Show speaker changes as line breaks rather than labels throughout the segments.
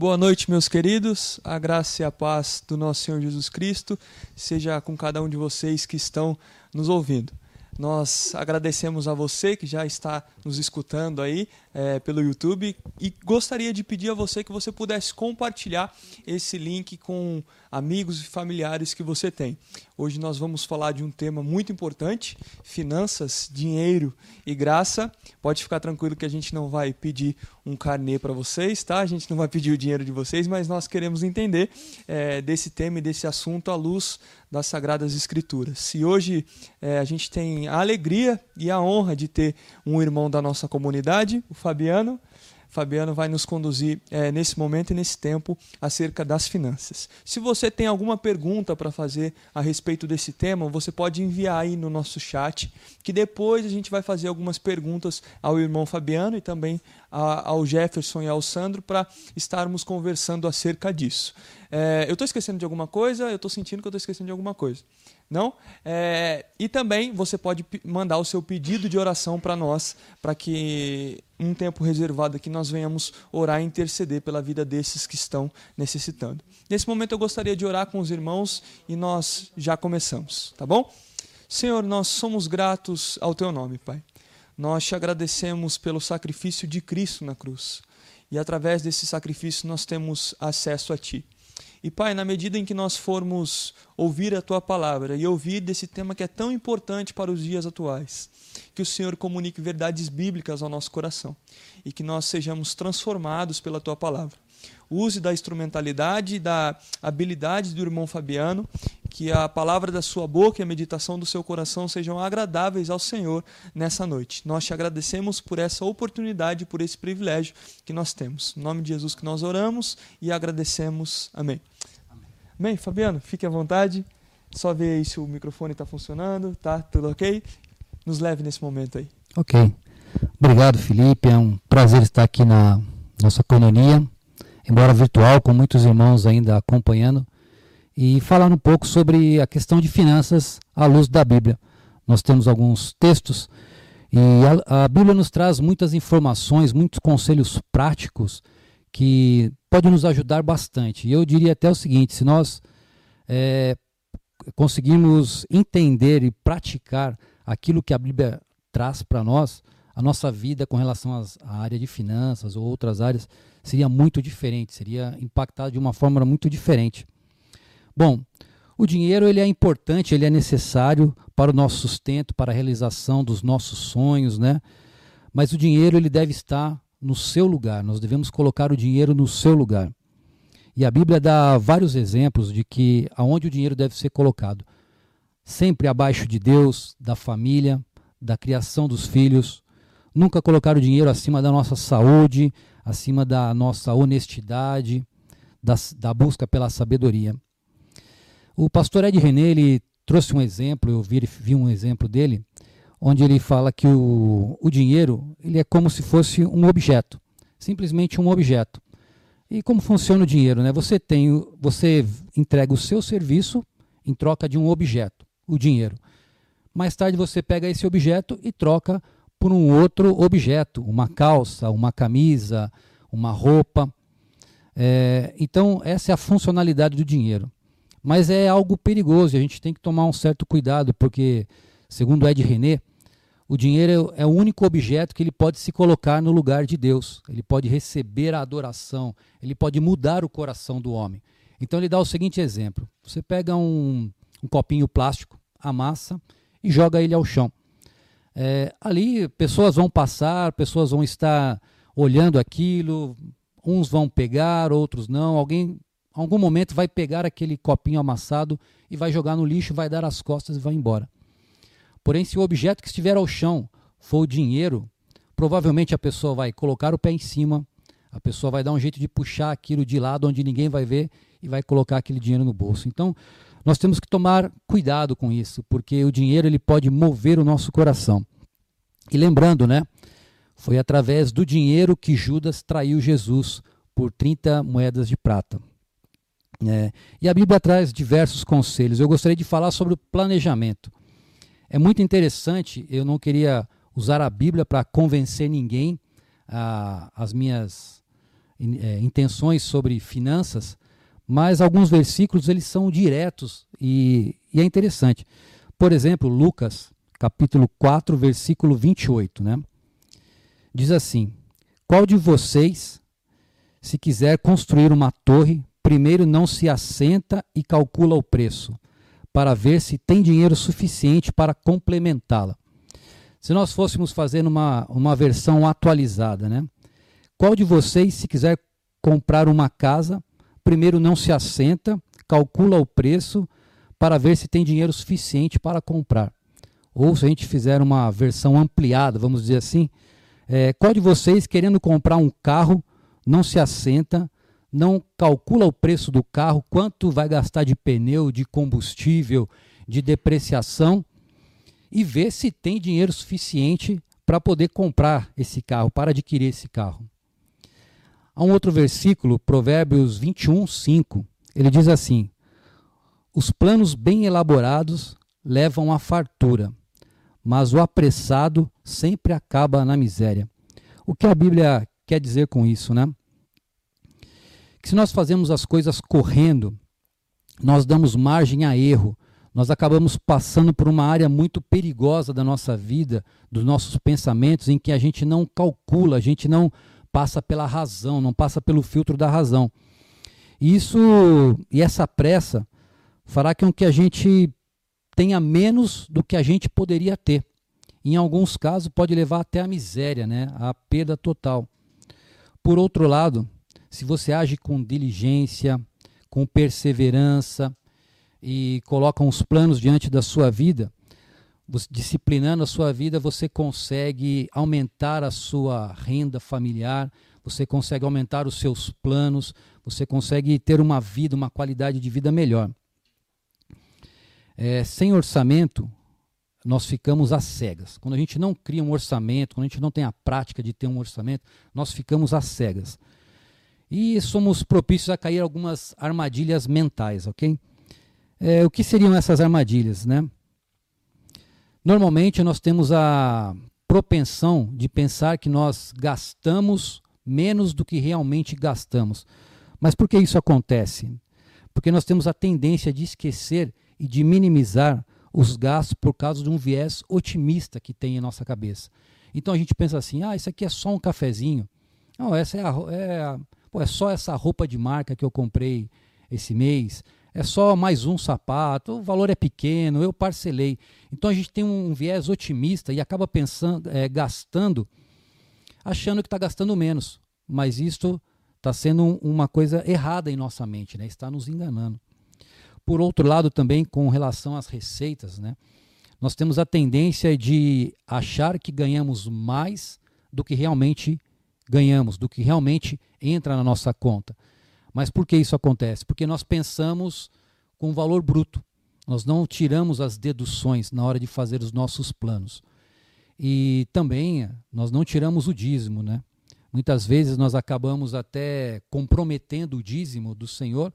Boa noite, meus queridos. A graça e a paz do nosso Senhor Jesus Cristo seja com cada um de vocês que estão nos ouvindo. Nós agradecemos a você que já está nos escutando aí é, pelo YouTube e gostaria de pedir a você que você pudesse compartilhar esse link com amigos e familiares que você tem. Hoje nós vamos falar de um tema muito importante: finanças, dinheiro e graça. Pode ficar tranquilo que a gente não vai pedir um carnê para vocês, tá? A gente não vai pedir o dinheiro de vocês, mas nós queremos entender é, desse tema e desse assunto à luz das Sagradas Escrituras. Se hoje é, a gente tem a alegria e a honra de ter um irmão da nossa comunidade, o Fabiano, Fabiano vai nos conduzir é, nesse momento e nesse tempo acerca das finanças. Se você tem alguma pergunta para fazer a respeito desse tema, você pode enviar aí no nosso chat, que depois a gente vai fazer algumas perguntas ao irmão Fabiano e também a, ao Jefferson e ao Sandro para estarmos conversando acerca disso. É, eu estou esquecendo de alguma coisa? Eu estou sentindo que eu estou esquecendo de alguma coisa. Não? É, e também você pode mandar o seu pedido de oração para nós, para que um tempo reservado aqui nós venhamos orar e interceder pela vida desses que estão necessitando. Nesse momento eu gostaria de orar com os irmãos e nós já começamos, tá bom? Senhor, nós somos gratos ao teu nome, Pai. Nós te agradecemos pelo sacrifício de Cristo na cruz. E através desse sacrifício nós temos acesso a ti. E Pai, na medida em que nós formos ouvir a tua palavra e ouvir desse tema que é tão importante para os dias atuais, que o Senhor comunique verdades bíblicas ao nosso coração e que nós sejamos transformados pela tua palavra. Use da instrumentalidade e da habilidade do irmão Fabiano, que a palavra da sua boca e a meditação do seu coração sejam agradáveis ao Senhor nessa noite. Nós te agradecemos por essa oportunidade, por esse privilégio que nós temos. Em nome de Jesus que nós oramos e agradecemos. Amém. Amém. Fabiano, fique à vontade. Só ver aí se o microfone está funcionando, tá? Tudo ok? Nos leve nesse momento aí.
Ok. Obrigado, Felipe. É um prazer estar aqui na nossa coinonia embora virtual, com muitos irmãos ainda acompanhando, e falar um pouco sobre a questão de finanças à luz da Bíblia. Nós temos alguns textos e a, a Bíblia nos traz muitas informações, muitos conselhos práticos que podem nos ajudar bastante. E eu diria até o seguinte: se nós é, conseguirmos entender e praticar aquilo que a Bíblia traz para nós, a nossa vida com relação às, à área de finanças ou outras áreas seria muito diferente, seria impactado de uma forma muito diferente. Bom, o dinheiro ele é importante, ele é necessário para o nosso sustento, para a realização dos nossos sonhos, né? Mas o dinheiro ele deve estar no seu lugar. Nós devemos colocar o dinheiro no seu lugar. E a Bíblia dá vários exemplos de que aonde o dinheiro deve ser colocado, sempre abaixo de Deus, da família, da criação dos filhos, nunca colocar o dinheiro acima da nossa saúde, acima da nossa honestidade, da, da busca pela sabedoria. O pastor Ed René ele trouxe um exemplo, eu vi, vi um exemplo dele, onde ele fala que o, o dinheiro ele é como se fosse um objeto, simplesmente um objeto. E como funciona o dinheiro? Né? Você tem, você entrega o seu serviço em troca de um objeto, o dinheiro. Mais tarde você pega esse objeto e troca por um outro objeto, uma calça, uma camisa, uma roupa. É, então, essa é a funcionalidade do dinheiro. Mas é algo perigoso, a gente tem que tomar um certo cuidado, porque, segundo Ed René, o dinheiro é o único objeto que ele pode se colocar no lugar de Deus. Ele pode receber a adoração, ele pode mudar o coração do homem. Então ele dá o seguinte exemplo: você pega um, um copinho plástico, amassa e joga ele ao chão. É, ali pessoas vão passar, pessoas vão estar olhando aquilo, uns vão pegar, outros não. Alguém, algum momento, vai pegar aquele copinho amassado e vai jogar no lixo, vai dar as costas e vai embora. Porém, se o objeto que estiver ao chão for o dinheiro, provavelmente a pessoa vai colocar o pé em cima, a pessoa vai dar um jeito de puxar aquilo de lado onde ninguém vai ver e vai colocar aquele dinheiro no bolso. Então, nós temos que tomar cuidado com isso, porque o dinheiro ele pode mover o nosso coração. E lembrando, né? Foi através do dinheiro que Judas traiu Jesus por 30 moedas de prata. É, e a Bíblia traz diversos conselhos. Eu gostaria de falar sobre o planejamento. É muito interessante, eu não queria usar a Bíblia para convencer ninguém a, as minhas é, intenções sobre finanças, mas alguns versículos eles são diretos e, e, é interessante. Por exemplo, Lucas, capítulo 4, versículo 28, né? Diz assim: Qual de vocês, se quiser construir uma torre, primeiro não se assenta e calcula o preço, para ver se tem dinheiro suficiente para complementá-la? Se nós fôssemos fazer uma, uma versão atualizada, né? Qual de vocês, se quiser comprar uma casa, primeiro não se assenta, calcula o preço para ver se tem dinheiro suficiente para comprar? Ou se a gente fizer uma versão ampliada, vamos dizer assim, é, qual de vocês, querendo comprar um carro, não se assenta, não calcula o preço do carro, quanto vai gastar de pneu, de combustível, de depreciação, e vê se tem dinheiro suficiente para poder comprar esse carro, para adquirir esse carro? Há um outro versículo, Provérbios 21, 5. Ele diz assim: Os planos bem elaborados levam à fartura, mas o apressado sempre acaba na miséria. O que a Bíblia quer dizer com isso, né? Que se nós fazemos as coisas correndo, nós damos margem a erro, nós acabamos passando por uma área muito perigosa da nossa vida, dos nossos pensamentos, em que a gente não calcula, a gente não passa pela razão, não passa pelo filtro da razão. Isso e essa pressa fará com que a gente tenha menos do que a gente poderia ter. Em alguns casos pode levar até a miséria, né? a perda total. Por outro lado, se você age com diligência, com perseverança e coloca uns planos diante da sua vida, disciplinando a sua vida, você consegue aumentar a sua renda familiar, você consegue aumentar os seus planos, você consegue ter uma vida, uma qualidade de vida melhor. É, sem orçamento, nós ficamos às cegas. Quando a gente não cria um orçamento, quando a gente não tem a prática de ter um orçamento, nós ficamos às cegas. E somos propícios a cair algumas armadilhas mentais, ok? É, o que seriam essas armadilhas, né? Normalmente nós temos a propensão de pensar que nós gastamos menos do que realmente gastamos. Mas por que isso acontece? Porque nós temos a tendência de esquecer e de minimizar os gastos por causa de um viés otimista que tem em nossa cabeça. Então a gente pensa assim: ah, isso aqui é só um cafezinho. Não, essa é, a, é, a, pô, é só essa roupa de marca que eu comprei esse mês é só mais um sapato, o valor é pequeno, eu parcelei. Então a gente tem um viés otimista e acaba pensando, é, gastando, achando que está gastando menos. Mas isso está sendo uma coisa errada em nossa mente, né? está nos enganando. Por outro lado, também com relação às receitas, né? nós temos a tendência de achar que ganhamos mais do que realmente ganhamos, do que realmente entra na nossa conta. Mas por que isso acontece? Porque nós pensamos com valor bruto. Nós não tiramos as deduções na hora de fazer os nossos planos. E também nós não tiramos o dízimo, né? Muitas vezes nós acabamos até comprometendo o dízimo do Senhor,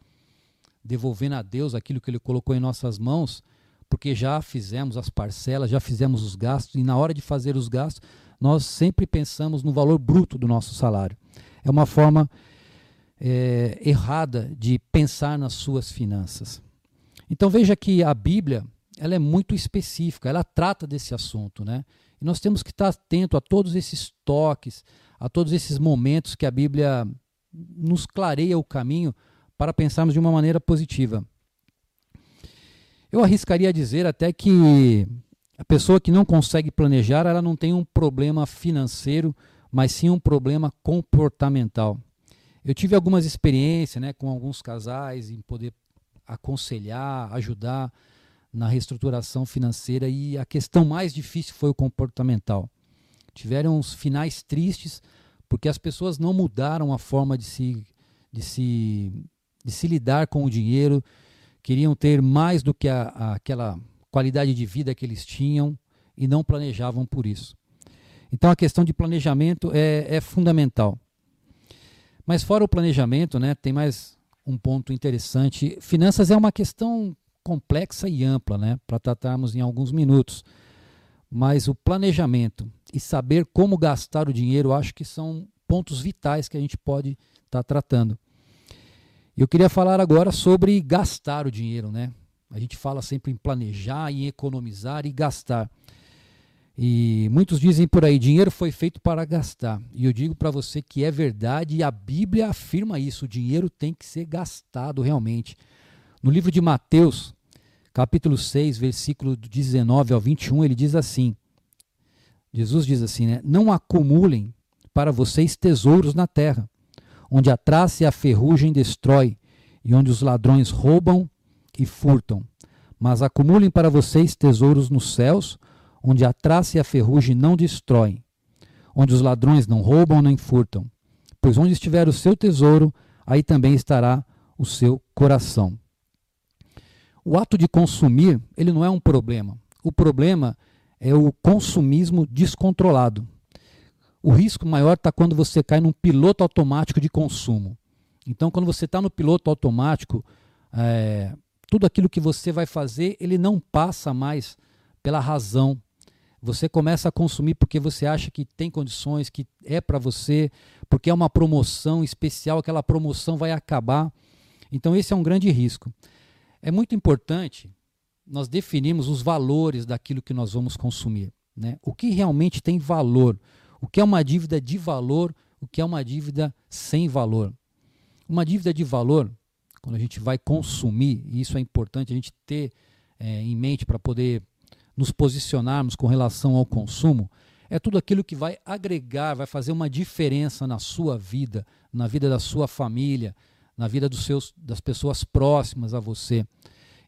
devolvendo a Deus aquilo que Ele colocou em nossas mãos, porque já fizemos as parcelas, já fizemos os gastos, e na hora de fazer os gastos, nós sempre pensamos no valor bruto do nosso salário. É uma forma é, errada de pensar nas suas finanças. Então veja que a Bíblia ela é muito específica, ela trata desse assunto, né? E nós temos que estar atento a todos esses toques, a todos esses momentos que a Bíblia nos clareia o caminho para pensarmos de uma maneira positiva. Eu arriscaria dizer até que a pessoa que não consegue planejar, ela não tem um problema financeiro, mas sim um problema comportamental. Eu tive algumas experiências né, com alguns casais em poder aconselhar, ajudar na reestruturação financeira e a questão mais difícil foi o comportamental. Tiveram uns finais tristes porque as pessoas não mudaram a forma de se, de se, de se lidar com o dinheiro, queriam ter mais do que a, a, aquela qualidade de vida que eles tinham e não planejavam por isso. Então a questão de planejamento é, é fundamental. Mas fora o planejamento, né, tem mais um ponto interessante. Finanças é uma questão complexa e ampla, né, para tratarmos em alguns minutos. Mas o planejamento e saber como gastar o dinheiro, acho que são pontos vitais que a gente pode está tratando. Eu queria falar agora sobre gastar o dinheiro, né? A gente fala sempre em planejar, em economizar e gastar. E muitos dizem por aí, dinheiro foi feito para gastar. E eu digo para você que é verdade e a Bíblia afirma isso, o dinheiro tem que ser gastado realmente. No livro de Mateus, capítulo 6, versículo 19 ao 21, ele diz assim: Jesus diz assim, né? Não acumulem para vocês tesouros na terra, onde a traça e a ferrugem destrói, e onde os ladrões roubam e furtam. Mas acumulem para vocês tesouros nos céus, onde a traça e a ferrugem não destroem, onde os ladrões não roubam nem furtam. Pois onde estiver o seu tesouro, aí também estará o seu coração. O ato de consumir, ele não é um problema. O problema é o consumismo descontrolado. O risco maior está quando você cai num piloto automático de consumo. Então, quando você está no piloto automático, é, tudo aquilo que você vai fazer, ele não passa mais pela razão, você começa a consumir porque você acha que tem condições, que é para você, porque é uma promoção especial, aquela promoção vai acabar. Então, esse é um grande risco. É muito importante nós definirmos os valores daquilo que nós vamos consumir. Né? O que realmente tem valor? O que é uma dívida de valor? O que é uma dívida sem valor? Uma dívida de valor, quando a gente vai consumir, e isso é importante a gente ter é, em mente para poder nos posicionarmos com relação ao consumo, é tudo aquilo que vai agregar, vai fazer uma diferença na sua vida, na vida da sua família, na vida dos seus, das pessoas próximas a você.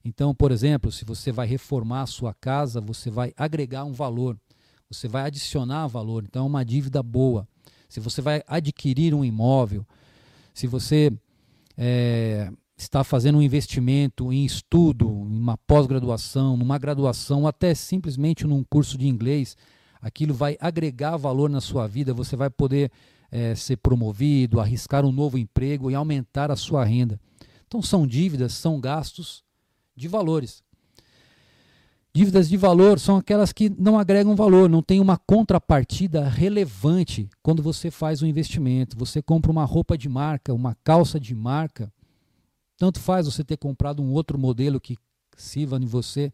Então, por exemplo, se você vai reformar a sua casa, você vai agregar um valor, você vai adicionar valor, então é uma dívida boa. Se você vai adquirir um imóvel, se você é, está fazendo um investimento em estudo, em uma pós-graduação, numa graduação, até simplesmente num curso de inglês, aquilo vai agregar valor na sua vida, você vai poder é, ser promovido, arriscar um novo emprego e aumentar a sua renda. Então, são dívidas, são gastos de valores. Dívidas de valor são aquelas que não agregam valor, não tem uma contrapartida relevante quando você faz um investimento. Você compra uma roupa de marca, uma calça de marca, tanto faz você ter comprado um outro modelo que sirva em você.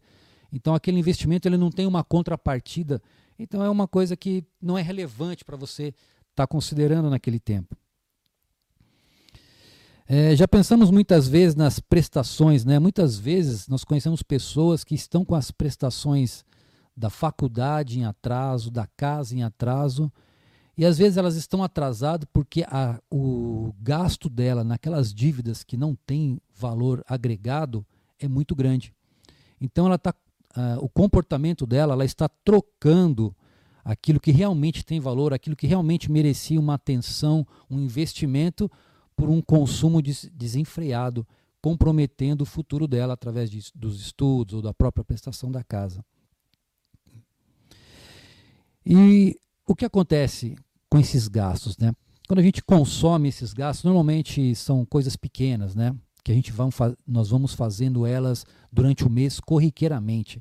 Então aquele investimento ele não tem uma contrapartida. Então é uma coisa que não é relevante para você estar tá considerando naquele tempo. É, já pensamos muitas vezes nas prestações, né? Muitas vezes nós conhecemos pessoas que estão com as prestações da faculdade em atraso, da casa em atraso, e às vezes elas estão atrasadas porque a, o gasto dela naquelas dívidas que não tem valor agregado é muito grande. Então ela tá, uh, o comportamento dela, ela está trocando aquilo que realmente tem valor, aquilo que realmente merecia uma atenção, um investimento, por um consumo des desenfreado, comprometendo o futuro dela através de, dos estudos ou da própria prestação da casa. E o que acontece com esses gastos, né? Quando a gente consome esses gastos, normalmente são coisas pequenas, né? Que a gente vamos nós vamos fazendo elas durante o mês corriqueiramente.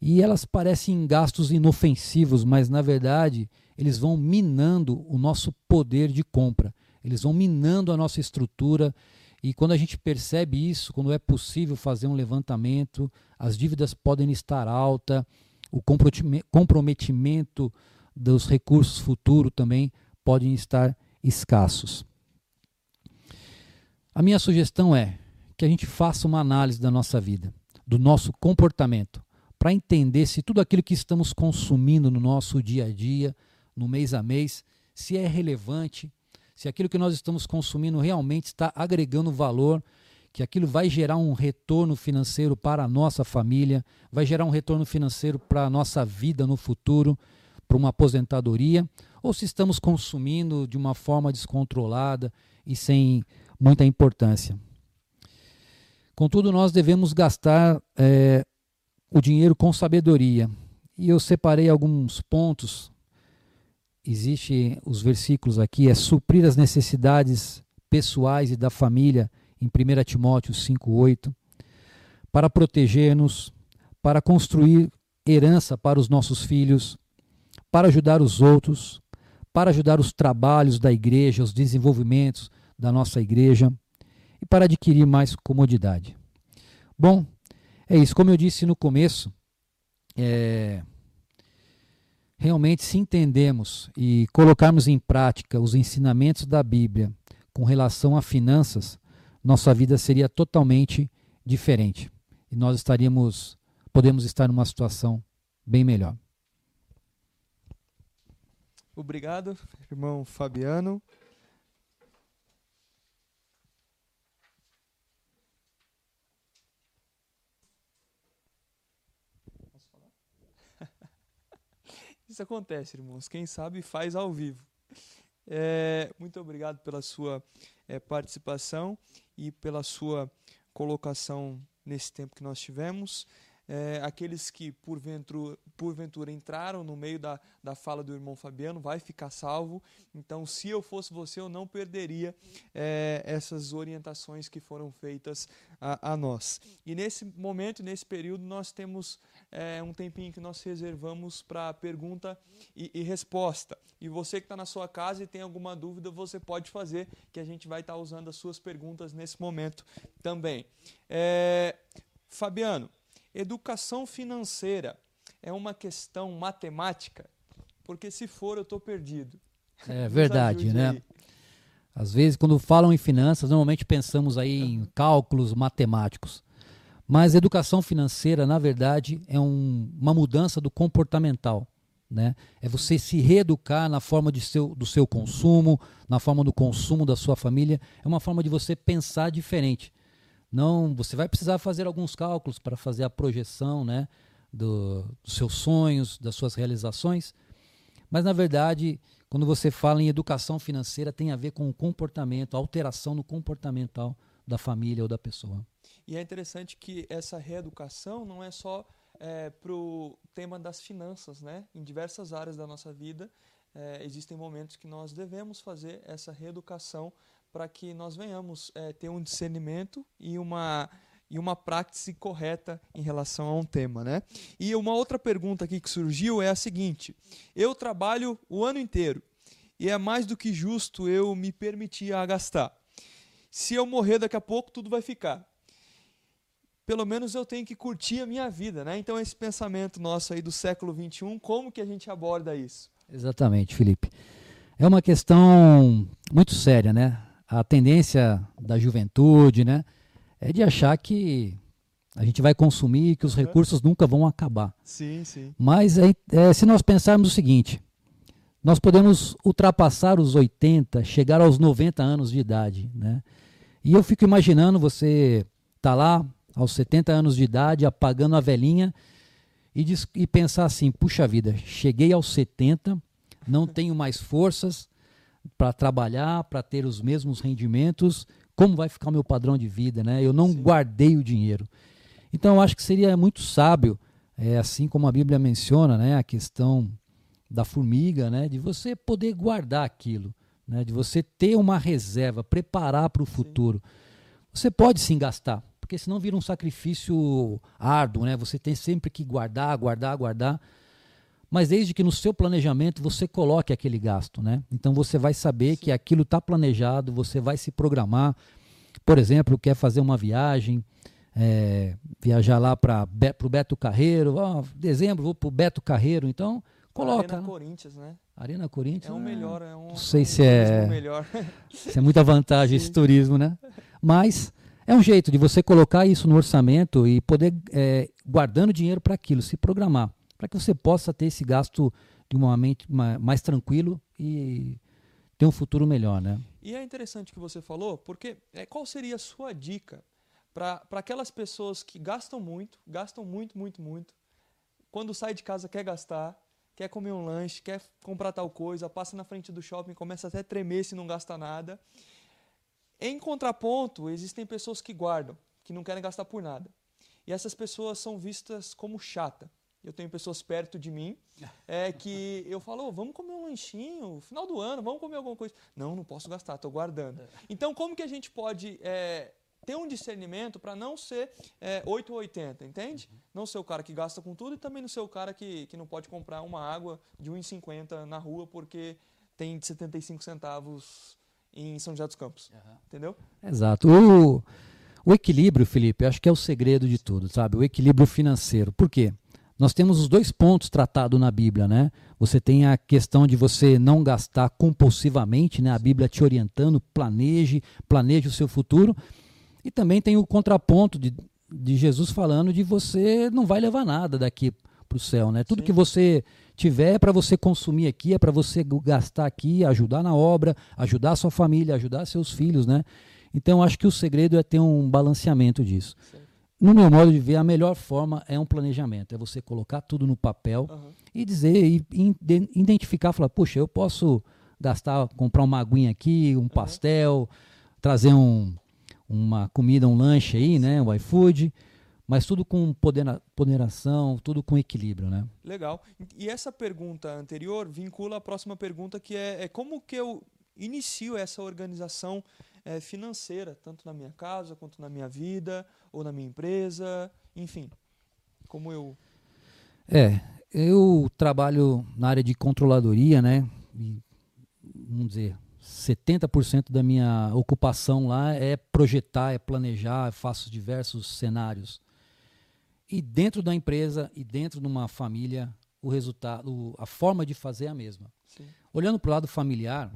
E elas parecem gastos inofensivos, mas na verdade eles vão minando o nosso poder de compra. Eles vão minando a nossa estrutura. E quando a gente percebe isso, quando é possível fazer um levantamento, as dívidas podem estar altas, o comprometimento dos recursos futuros também podem estar escassos. A minha sugestão é que a gente faça uma análise da nossa vida, do nosso comportamento, para entender se tudo aquilo que estamos consumindo no nosso dia a dia, no mês a mês, se é relevante, se aquilo que nós estamos consumindo realmente está agregando valor, que aquilo vai gerar um retorno financeiro para a nossa família, vai gerar um retorno financeiro para a nossa vida no futuro, para uma aposentadoria, ou se estamos consumindo de uma forma descontrolada e sem muita importância. Contudo, nós devemos gastar é, o dinheiro com sabedoria. E eu separei alguns pontos. Existem os versículos aqui, é suprir as necessidades pessoais e da família, em 1 Timóteo 5,8, para proteger-nos, para construir herança para os nossos filhos, para ajudar os outros, para ajudar os trabalhos da igreja, os desenvolvimentos da nossa igreja e para adquirir mais comodidade. Bom, é isso. Como eu disse no começo, é, realmente se entendemos e colocarmos em prática os ensinamentos da Bíblia com relação a finanças, nossa vida seria totalmente diferente e nós estaríamos, podemos estar numa situação bem melhor.
Obrigado, irmão Fabiano. Isso acontece, irmãos. Quem sabe faz ao vivo. É, muito obrigado pela sua é, participação e pela sua colocação nesse tempo que nós tivemos é, aqueles que porventura, porventura entraram no meio da, da fala do irmão Fabiano, vai ficar salvo. Então, se eu fosse você, eu não perderia é, essas orientações que foram feitas a, a, nós. E nesse momento, nesse período, nós temos é, um tempinho que nós reservamos para pergunta e, e, resposta. E você que está na sua casa e tem alguma dúvida, você pode fazer, que a gente vai estar tá usando as suas perguntas nesse momento também. É, Fabiano, Educação financeira é uma questão matemática? Porque se for, eu estou perdido.
É verdade, né? Aí. Às vezes, quando falam em finanças, normalmente pensamos aí em cálculos matemáticos. Mas educação financeira, na verdade, é um, uma mudança do comportamental. Né? É você se reeducar na forma de seu, do seu consumo, na forma do consumo da sua família. É uma forma de você pensar diferente. Não, você vai precisar fazer alguns cálculos para fazer a projeção, né, do, dos seus sonhos, das suas realizações. Mas na verdade, quando você fala em educação financeira, tem a ver com o comportamento, a alteração no comportamental da família ou da pessoa.
E é interessante que essa reeducação não é só é, para o tema das finanças, né? Em diversas áreas da nossa vida é, existem momentos que nós devemos fazer essa reeducação para que nós venhamos é, ter um discernimento e uma, e uma prática correta em relação a um tema. Né? E uma outra pergunta aqui que surgiu é a seguinte: eu trabalho o ano inteiro e é mais do que justo eu me permitir a gastar. Se eu morrer daqui a pouco, tudo vai ficar. Pelo menos eu tenho que curtir a minha vida, né? Então esse pensamento nosso aí do século 21, como que a gente aborda isso?
Exatamente, Felipe. É uma questão muito séria, né? A tendência da juventude, né, é de achar que a gente vai consumir, que os recursos nunca vão acabar.
Sim, sim.
Mas é, é, se nós pensarmos o seguinte, nós podemos ultrapassar os 80, chegar aos 90 anos de idade, né? E eu fico imaginando você tá lá aos 70 anos de idade, apagando a velhinha e, diz, e pensar assim, puxa vida, cheguei aos 70, não tenho mais forças, para trabalhar, para ter os mesmos rendimentos, como vai ficar o meu padrão de vida, né? Eu não Sim. guardei o dinheiro. Então eu acho que seria muito sábio, é, assim como a Bíblia menciona, né, a questão da formiga, né, de você poder guardar aquilo, né, de você ter uma reserva, preparar para o futuro. Você pode sim gastar, porque senão vira um sacrifício árduo, né? Você tem sempre que guardar, guardar, guardar mas desde que no seu planejamento você coloque aquele gasto, né? Então você vai saber Sim. que aquilo está planejado, você vai se programar. Por exemplo, quer fazer uma viagem, é, viajar lá para o Beto Carreiro, oh, dezembro vou para o Beto Carreiro, então coloca.
Arena Corinthians, né?
Arena Corinthians.
É um melhor, é um.
Não sei se é. Melhor. se é muita vantagem Sim. esse turismo, né? Mas é um jeito de você colocar isso no orçamento e poder é, guardando dinheiro para aquilo, se programar para que você possa ter esse gasto de uma mente mais tranquilo e ter um futuro melhor, né?
E é interessante que você falou, porque é, qual seria a sua dica para aquelas pessoas que gastam muito, gastam muito, muito, muito, quando sai de casa quer gastar, quer comer um lanche, quer comprar tal coisa, passa na frente do shopping, começa até a tremer se não gasta nada. Em contraponto, existem pessoas que guardam, que não querem gastar por nada. E essas pessoas são vistas como chata eu tenho pessoas perto de mim é que eu falo, oh, vamos comer um lanchinho, final do ano, vamos comer alguma coisa. Não, não posso gastar, estou guardando. É. Então, como que a gente pode é, ter um discernimento para não ser é, 8 ou 80, entende? Uhum. Não ser o cara que gasta com tudo e também não ser o cara que, que não pode comprar uma água de 1,50 na rua porque tem 75 centavos em São José dos Campos. Uhum. Entendeu?
Exato. O, o equilíbrio, Felipe, acho que é o segredo de tudo, sabe? O equilíbrio financeiro. Por quê? Nós temos os dois pontos tratados na Bíblia, né? Você tem a questão de você não gastar compulsivamente, né? A Bíblia te orientando, planeje, planeje o seu futuro. E também tem o contraponto de, de Jesus falando de você não vai levar nada daqui para o céu, né? Tudo Sim. que você tiver é para você consumir aqui, é para você gastar aqui, ajudar na obra, ajudar a sua família, ajudar seus filhos, né? Então acho que o segredo é ter um balanceamento disso. Sim. No meu modo de ver, a melhor forma é um planejamento, é você colocar tudo no papel uhum. e dizer, e identificar, falar, puxa, eu posso gastar, comprar uma aguinha aqui, um uhum. pastel, trazer um, uma comida, um lanche aí, né, um iFood, mas tudo com ponderação, tudo com equilíbrio, né?
Legal. E essa pergunta anterior vincula a próxima pergunta, que é, é como que eu inicio essa organização é, financeira, tanto na minha casa quanto na minha vida ou na minha empresa, enfim, como eu.
É, eu trabalho na área de controladoria, né? E, vamos dizer, 70% da minha ocupação lá é projetar, é planejar, faço diversos cenários. E dentro da empresa e dentro de uma família, o resultado, a forma de fazer é a mesma. Sim. Olhando para o lado familiar,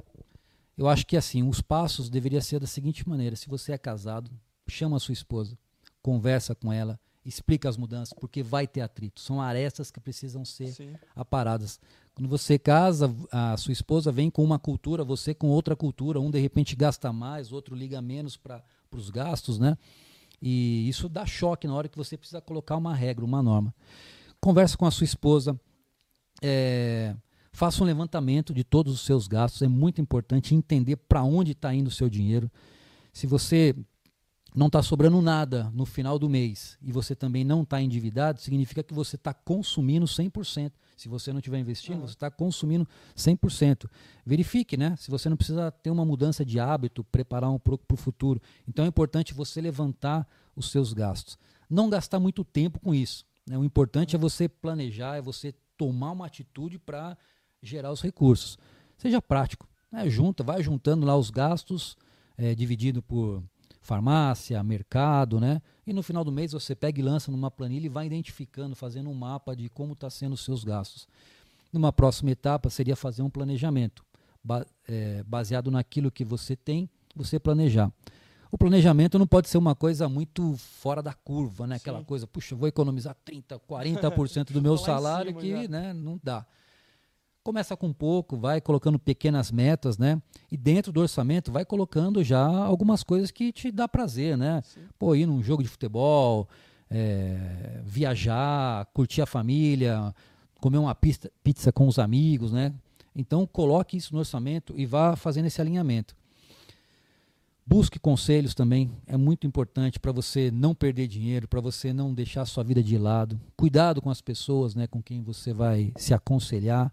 eu acho que assim, os passos deveriam ser da seguinte maneira: se você é casado, chama a sua esposa, conversa com ela, explica as mudanças, porque vai ter atrito. São arestas que precisam ser Sim. aparadas. Quando você casa, a sua esposa vem com uma cultura, você com outra cultura. Um de repente gasta mais, outro liga menos para os gastos, né? E isso dá choque na hora que você precisa colocar uma regra, uma norma. Converse com a sua esposa, é, faça um levantamento de todos os seus gastos. É muito importante entender para onde está indo o seu dinheiro. Se você não está sobrando nada no final do mês e você também não está endividado, significa que você está consumindo 100%. Se você não estiver investindo, uhum. você está consumindo 100%. Verifique, né? Se você não precisa ter uma mudança de hábito, preparar um pouco para o futuro. Então é importante você levantar os seus gastos. Não gastar muito tempo com isso. Né? O importante é você planejar, é você tomar uma atitude para gerar os recursos. Seja prático. Né? Junta, vai juntando lá os gastos, é, dividido por farmácia, mercado, né? E no final do mês você pega e lança numa planilha e vai identificando, fazendo um mapa de como está sendo os seus gastos. Numa próxima etapa seria fazer um planejamento, ba é, baseado naquilo que você tem, você planejar. O planejamento não pode ser uma coisa muito fora da curva, né? Aquela Sim. coisa, puxa, vou economizar 30, 40% do meu salário que, né, não dá. Começa com pouco, vai colocando pequenas metas, né? E dentro do orçamento vai colocando já algumas coisas que te dá prazer, né? Sim. Pô, ir num jogo de futebol, é, viajar, curtir a família, comer uma pista, pizza com os amigos, né? Então coloque isso no orçamento e vá fazendo esse alinhamento. Busque conselhos também, é muito importante para você não perder dinheiro, para você não deixar a sua vida de lado. Cuidado com as pessoas, né, com quem você vai se aconselhar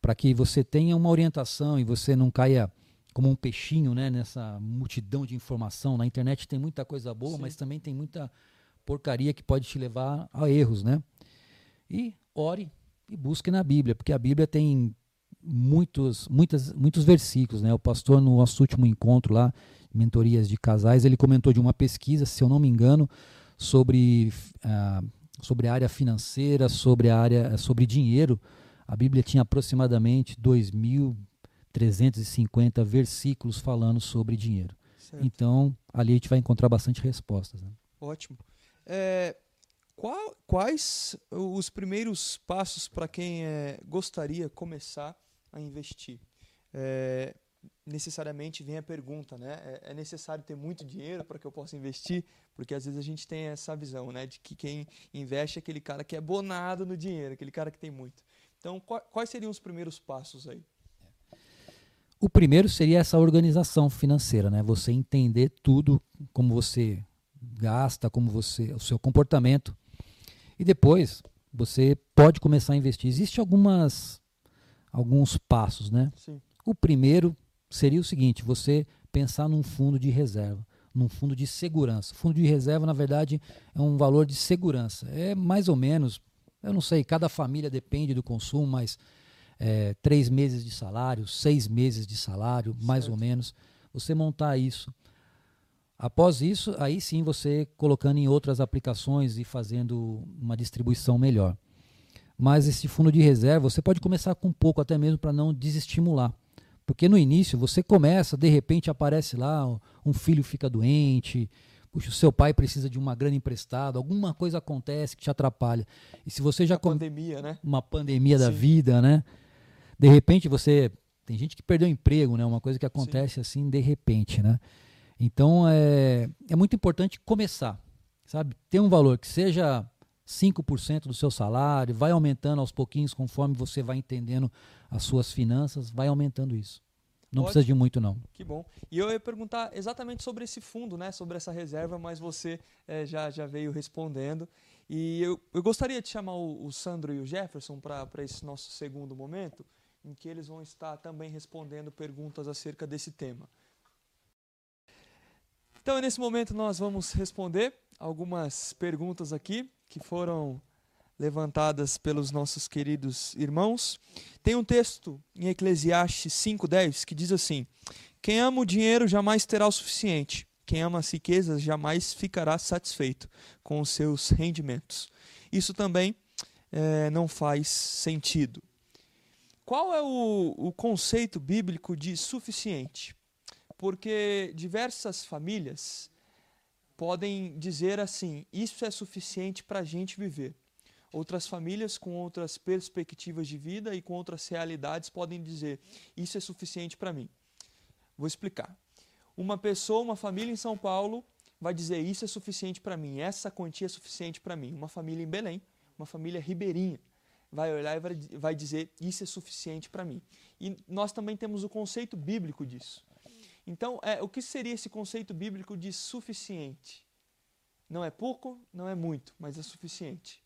para que você tenha uma orientação e você não caia como um peixinho né, nessa multidão de informação. Na internet tem muita coisa boa, Sim. mas também tem muita porcaria que pode te levar a erros. Né? E ore e busque na Bíblia, porque a Bíblia tem muitos, muitas, muitos versículos. Né? O pastor, no nosso último encontro lá, mentorias de casais, ele comentou de uma pesquisa, se eu não me engano, sobre, uh, sobre a área financeira, sobre a área sobre dinheiro a Bíblia tinha aproximadamente 2.350 versículos falando sobre dinheiro. Certo. Então, ali a gente vai encontrar bastante respostas. Né?
Ótimo. É, qual, quais os primeiros passos para quem é, gostaria começar a investir? É, necessariamente vem a pergunta, né? É, é necessário ter muito dinheiro para que eu possa investir? Porque às vezes a gente tem essa visão, né? De que quem investe é aquele cara que é bonado no dinheiro, aquele cara que tem muito. Então, quais seriam os primeiros passos aí?
O primeiro seria essa organização financeira, né? Você entender tudo, como você gasta, como você, o seu comportamento. E depois você pode começar a investir. Existem algumas alguns passos, né? Sim. O primeiro seria o seguinte: você pensar num fundo de reserva, num fundo de segurança. Fundo de reserva, na verdade, é um valor de segurança. É mais ou menos eu não sei, cada família depende do consumo, mas é, três meses de salário, seis meses de salário, certo. mais ou menos. você montar isso. Após isso, aí sim você colocando em outras aplicações e fazendo uma distribuição melhor. Mas esse fundo de reserva, você pode começar com pouco até mesmo para não desestimular. Porque no início você começa, de repente aparece lá, um filho fica doente, o seu pai precisa de uma grana emprestada, alguma coisa acontece que te atrapalha. E se você já
uma pandemia, né?
Uma pandemia Sim. da vida, né? De repente você tem gente que perdeu o emprego, né? Uma coisa que acontece Sim. assim de repente, né? Então é, é muito importante começar, sabe? Ter um valor que seja 5% do seu salário, vai aumentando aos pouquinhos conforme você vai entendendo as suas finanças, vai aumentando isso. Não precisa de muito, não.
Que bom. E eu ia perguntar exatamente sobre esse fundo, né? sobre essa reserva, mas você é, já, já veio respondendo. E eu, eu gostaria de chamar o, o Sandro e o Jefferson para esse nosso segundo momento, em que eles vão estar também respondendo perguntas acerca desse tema. Então, nesse momento, nós vamos responder algumas perguntas aqui que foram levantadas pelos nossos queridos irmãos. Tem um texto em Eclesiastes 5:10 que diz assim: Quem ama o dinheiro jamais terá o suficiente. Quem ama as riquezas jamais ficará satisfeito com os seus rendimentos. Isso também é, não faz sentido. Qual é o, o conceito bíblico de suficiente? porque diversas famílias podem dizer assim: isso é suficiente para a gente viver. Outras famílias com outras perspectivas de vida e com outras realidades podem dizer: isso é suficiente para mim. Vou explicar. Uma pessoa, uma família em São Paulo vai dizer: isso é suficiente para mim, essa quantia é suficiente para mim. Uma família em Belém, uma família ribeirinha, vai olhar e vai dizer: isso é suficiente para mim. E nós também temos o conceito bíblico disso. Então, é, o que seria esse conceito bíblico de suficiente? Não é pouco, não é muito, mas é suficiente.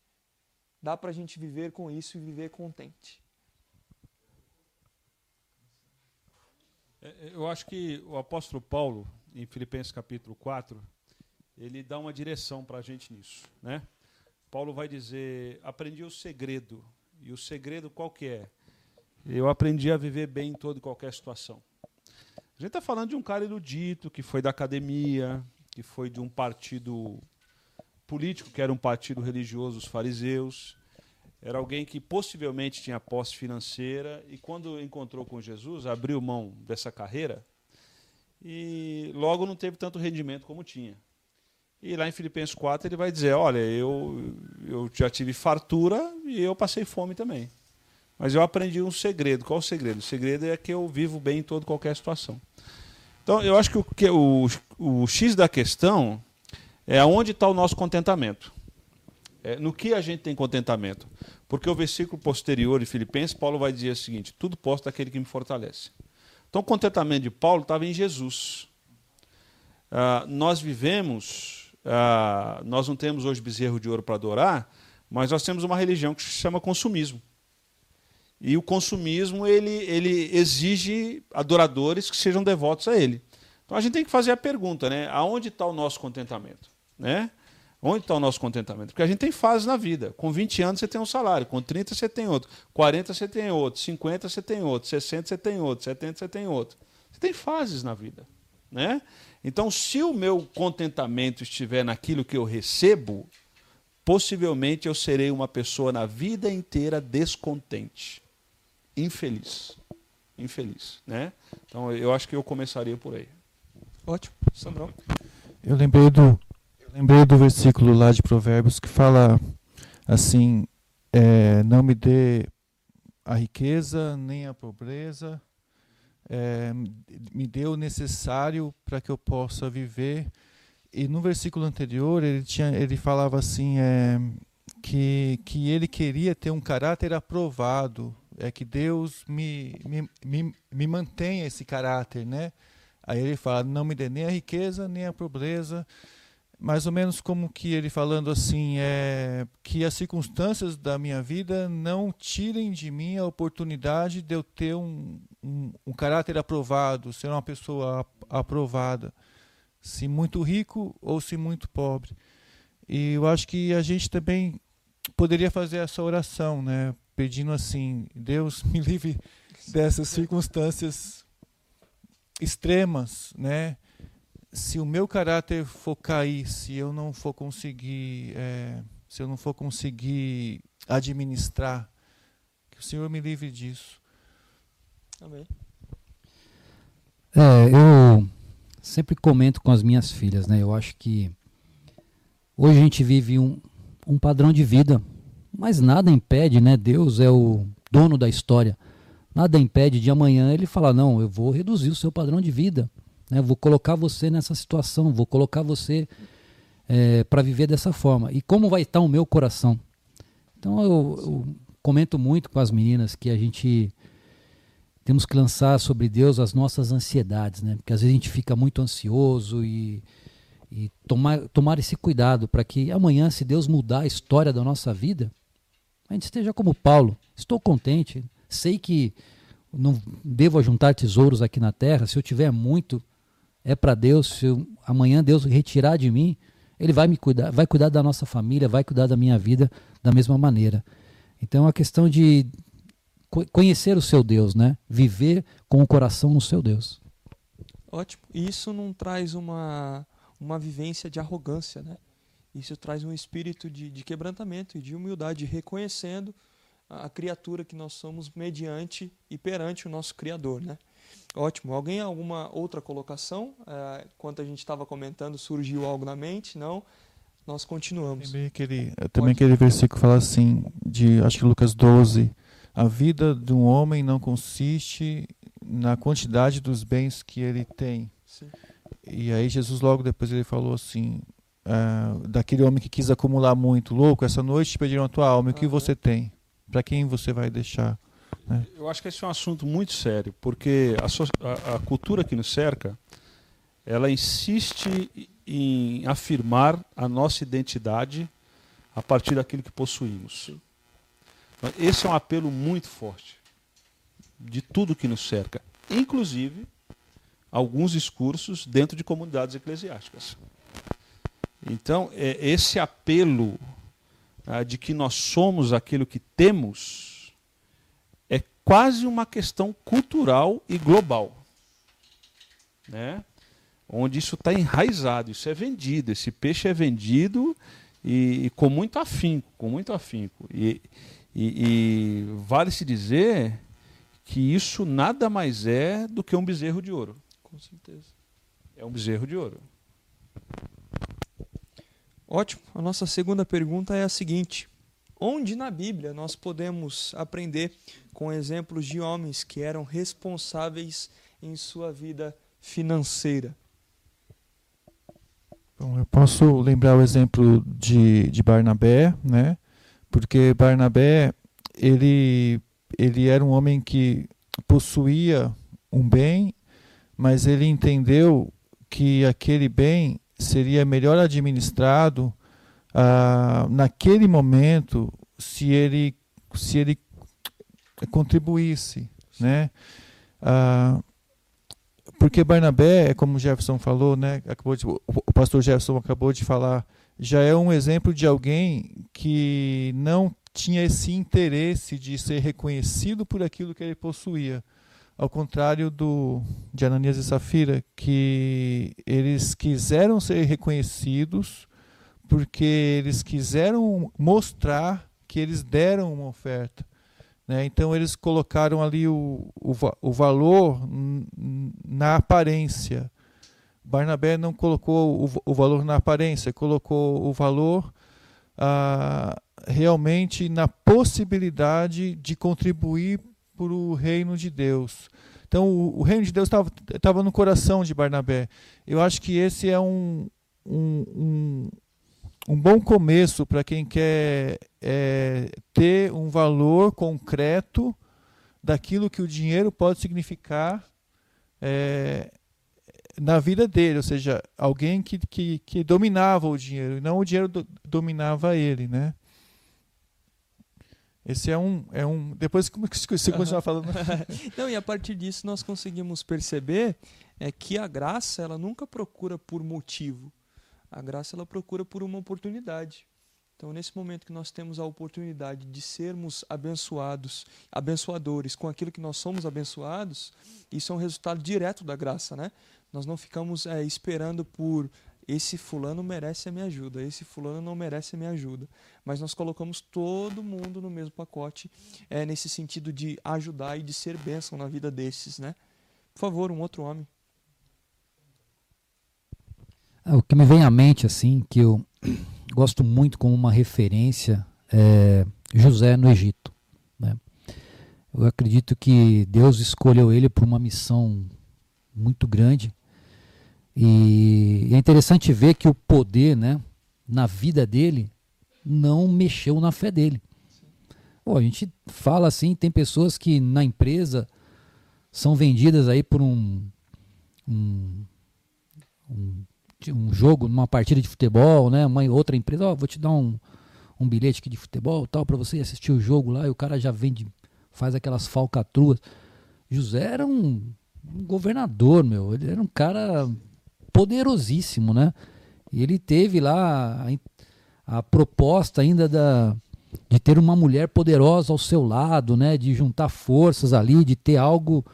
Dá para a gente viver com isso e viver contente.
É, é, eu acho que o apóstolo Paulo, em Filipenses capítulo 4, ele dá uma direção para a gente nisso. Né? Paulo vai dizer: aprendi o segredo. E o segredo qual que é? Eu aprendi a viver bem em toda e qualquer situação. A gente está falando de um cara erudito, que foi da academia, que foi de um partido político, que era um partido religioso, os fariseus. Era alguém que possivelmente tinha posse financeira e, quando encontrou com Jesus, abriu mão dessa carreira e logo não teve tanto rendimento como tinha. E lá em Filipenses 4 ele vai dizer: Olha, eu, eu já tive fartura e eu passei fome também. Mas eu aprendi um segredo. Qual o segredo? O segredo é que eu vivo bem em toda qualquer situação. Então, eu acho que o, que, o, o X da questão é onde está o nosso contentamento. É, no que a gente tem contentamento? Porque o versículo posterior de Filipenses, Paulo vai dizer o seguinte: tudo posso daquele que me fortalece. Então, o contentamento de Paulo estava em Jesus. Ah, nós vivemos, ah, nós não temos hoje bezerro de ouro para adorar, mas nós temos uma religião que se chama consumismo. E o consumismo ele, ele exige adoradores que sejam devotos a ele. Então a gente tem que fazer a pergunta, né? Aonde está o nosso contentamento? Né? Onde está o nosso contentamento? Porque a gente tem fases na vida. Com 20 anos você tem um salário, com 30 você tem outro, 40 você tem outro, 50 você tem outro, 60 você tem outro, 70 você tem outro. Você tem fases na vida. Né? Então, se o meu contentamento estiver naquilo que eu recebo, possivelmente eu serei uma pessoa na vida inteira descontente infeliz. Infeliz, né? Então eu acho que eu começaria por aí.
Ótimo, Sandrão.
Eu lembrei do lembrei do versículo lá de Provérbios que fala assim, é, não me dê a riqueza nem a pobreza, é, me dê o necessário para que eu possa viver. E no versículo anterior ele tinha ele falava assim é, que que ele queria ter um caráter aprovado é que Deus me, me, me, me mantenha esse caráter, né? Aí ele fala, não me dê nem a riqueza, nem a pobreza, mais ou menos como que ele falando assim, é que as circunstâncias da minha vida não tirem de mim a oportunidade de eu ter um, um, um caráter aprovado, ser uma pessoa aprovada, se muito rico ou se muito pobre. E eu acho que a gente também poderia fazer essa oração, né? pedindo assim: Deus me livre dessas circunstâncias extremas, né? Se o meu caráter for cair, se eu não for conseguir, é, se eu não for conseguir administrar, que o Senhor me livre disso.
Amém.
É, eu sempre comento com as minhas filhas, né? Eu acho que hoje a gente vive um, um padrão de vida, mas nada impede, né? Deus é o dono da história. Nada impede de amanhã ele falar: não, eu vou reduzir o seu padrão de vida, né? vou colocar você nessa situação, vou colocar você é, para viver dessa forma. E como vai estar o meu coração? Então eu, eu comento muito com as meninas que a gente temos que lançar sobre Deus as nossas ansiedades, né? Porque às vezes a gente fica muito ansioso e, e tomar, tomar esse cuidado para que amanhã, se Deus mudar a história da nossa vida, a gente esteja como Paulo. Estou contente, sei que não devo juntar tesouros aqui na terra. Se eu tiver muito, é para Deus. Se eu, amanhã Deus retirar de mim, Ele vai me cuidar, vai cuidar da nossa família, vai cuidar da minha vida da mesma maneira. Então, a questão de conhecer o seu Deus, né? Viver com o coração no seu Deus.
Ótimo. E isso não traz uma, uma vivência de arrogância, né? Isso traz um espírito de, de quebrantamento e de humildade, reconhecendo a, a criatura que nós somos mediante e perante o nosso Criador, né? Ótimo. Alguém alguma outra colocação? É, enquanto a gente estava comentando, surgiu algo na mente? Não? Nós continuamos.
Também aquele, também aquele versículo fala assim, de acho que Lucas 12, a vida de um homem não consiste na quantidade dos bens que ele tem. Sim. E aí Jesus logo depois ele falou assim, uh, daquele homem que quis acumular muito, louco, essa noite te pediram a tua alma, o que você tem? Para quem você vai deixar? Né?
Eu acho que esse é um assunto muito sério, porque a, so a, a cultura que nos cerca, ela insiste em afirmar a nossa identidade a partir daquilo que possuímos. Sim. Esse é um apelo muito forte de tudo que nos cerca, inclusive alguns discursos dentro de comunidades eclesiásticas. Então, é, esse apelo ah, de que nós somos aquilo que temos quase uma questão cultural e global. Né? Onde isso está enraizado, isso é vendido, esse peixe é vendido e, e com muito afinco, com muito afinco. E, e, e vale-se dizer que isso nada mais é do que um bezerro de ouro.
Com certeza.
É um bezerro de ouro.
Ótimo. A nossa segunda pergunta é a seguinte: Onde na Bíblia nós podemos aprender com exemplos de homens que eram responsáveis em sua vida financeira?
Bom, eu posso lembrar o exemplo de, de Barnabé, né? porque Barnabé ele ele era um homem que possuía um bem, mas ele entendeu que aquele bem seria melhor administrado ah, naquele momento se ele se ele contribuísse, né? Ah, porque Barnabé, é como Jefferson falou, né? Acabou de, o pastor Jefferson acabou de falar já é um exemplo de alguém que não tinha esse interesse de ser reconhecido por aquilo que ele possuía. Ao contrário do, de Ananias e Safira, que eles quiseram ser reconhecidos porque eles quiseram mostrar que eles deram uma oferta. Né? Então eles colocaram ali o, o, o valor na aparência. Barnabé não colocou o, o valor na aparência, colocou o valor ah, realmente na possibilidade de contribuir para o reino de Deus. Então, o, o reino de Deus estava no coração de Barnabé. Eu acho que esse é um, um, um, um bom começo para quem quer é, ter um valor concreto daquilo que o dinheiro pode significar é, na vida dele, ou seja, alguém que, que, que dominava o dinheiro, e não o dinheiro do, dominava ele, né? Esse é um, é um. Depois como que você continuar falando?
não, e a partir disso nós conseguimos perceber é que a graça ela nunca procura por motivo. A graça ela procura por uma oportunidade. Então, nesse momento que nós temos a oportunidade de sermos abençoados, abençoadores com aquilo que nós somos abençoados, isso é um resultado direto da graça, né? Nós não ficamos é, esperando por esse fulano merece a minha ajuda, esse fulano não merece a minha ajuda. Mas nós colocamos todo mundo no mesmo pacote, é, nesse sentido de ajudar e de ser bênção na vida desses, né? Por favor, um outro homem.
O que me vem à mente, assim, que eu gosto muito como uma referência, é José no Egito. Né? Eu acredito que Deus escolheu ele para uma missão muito grande. E é interessante ver que o poder, né, na vida dele, não mexeu na fé dele. Pô, a gente fala assim, tem pessoas que na empresa são vendidas aí por um, um, um um jogo, numa partida de futebol, né? Uma outra empresa, ó, oh, vou te dar um, um bilhete aqui de futebol, tal, para você assistir o jogo lá, e o cara já vende, faz aquelas falcatruas. José era um, um governador, meu, ele era um cara poderosíssimo, né? E ele teve lá a, a proposta ainda da, de ter uma mulher poderosa ao seu lado, né? De juntar forças ali, de ter algo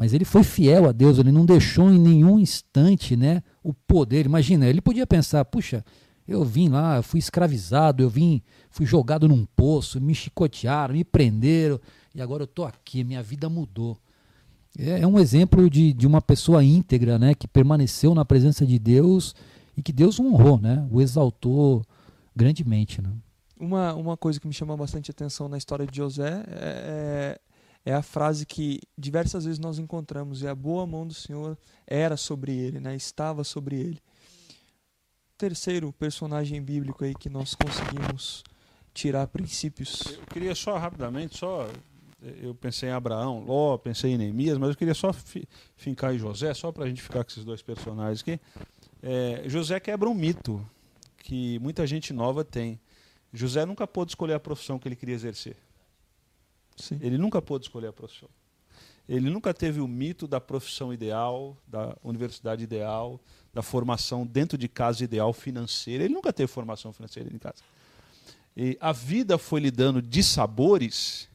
mas ele foi fiel a Deus, ele não deixou em nenhum instante né, o poder. Imagina, ele podia pensar, puxa, eu vim lá, fui escravizado, eu vim, fui jogado num poço, me chicotearam, me prenderam, e agora eu estou aqui, minha vida mudou. É, é, um exemplo de, de uma pessoa íntegra, né, que permaneceu na presença de Deus e que Deus honrou, né, o exaltou grandemente. Né.
Uma, uma coisa que me chamou bastante atenção na história de José é, é a frase que diversas vezes nós encontramos, e a boa mão do Senhor era sobre ele, né? estava sobre ele. Terceiro personagem bíblico aí que nós conseguimos tirar princípios.
Eu queria só rapidamente, só eu pensei em Abraão, Ló, pensei em Neemias, mas eu queria só fincar em José, só para a gente ficar com esses dois personagens aqui. É, José quebra um mito que muita gente nova tem. José nunca pôde escolher a profissão que ele queria exercer. Sim. Ele nunca pôde escolher a profissão. Ele nunca teve o mito da profissão ideal, da universidade ideal, da formação dentro de casa ideal financeira. Ele nunca teve formação financeira em casa. E a vida foi lhe dando dissabores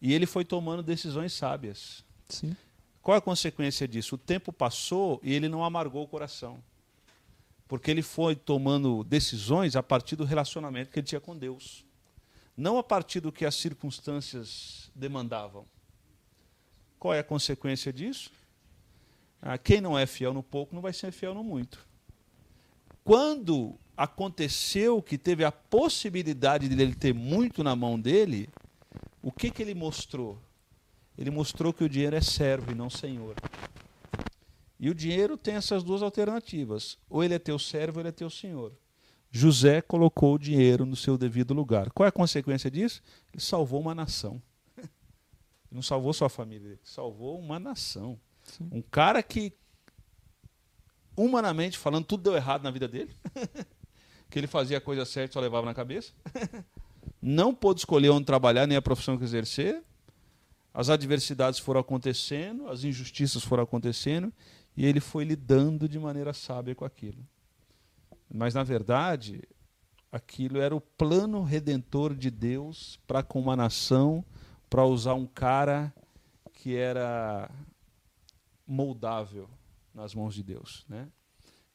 e ele foi tomando decisões sábias.
Sim.
Qual a consequência disso? O tempo passou e ele não amargou o coração. Porque ele foi tomando decisões a partir do relacionamento que ele tinha com Deus não a partir do que as circunstâncias demandavam. Qual é a consequência disso? Ah, quem não é fiel no pouco não vai ser fiel no muito. Quando aconteceu que teve a possibilidade de ele ter muito na mão dele, o que, que ele mostrou? Ele mostrou que o dinheiro é servo e não senhor. E o dinheiro tem essas duas alternativas: ou ele é teu servo ou ele é teu senhor. José colocou o dinheiro no seu devido lugar. Qual é a consequência disso? Ele salvou uma nação. Ele não salvou sua família, ele salvou uma nação. Sim. Um cara que, humanamente falando, tudo deu errado na vida dele. que ele fazia a coisa certa e só levava na cabeça. não pôde escolher onde trabalhar, nem a profissão que exercer. As adversidades foram acontecendo, as injustiças foram acontecendo, e ele foi lidando de maneira sábia com aquilo. Mas, na verdade, aquilo era o plano redentor de Deus para com uma nação, para usar um cara que era moldável nas mãos de Deus, né?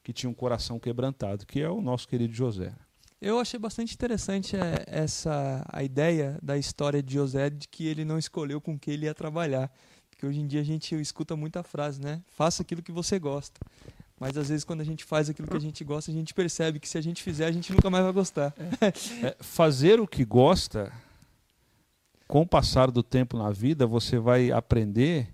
que tinha um coração quebrantado, que é o nosso querido José.
Eu achei bastante interessante é, essa a ideia da história de José de que ele não escolheu com que ele ia trabalhar. Porque hoje em dia a gente escuta muita frase, né? Faça aquilo que você gosta. Mas às vezes quando a gente faz aquilo que a gente gosta, a gente percebe que se a gente fizer, a gente nunca mais vai gostar.
É. É, fazer o que gosta, com o passar do tempo na vida, você vai aprender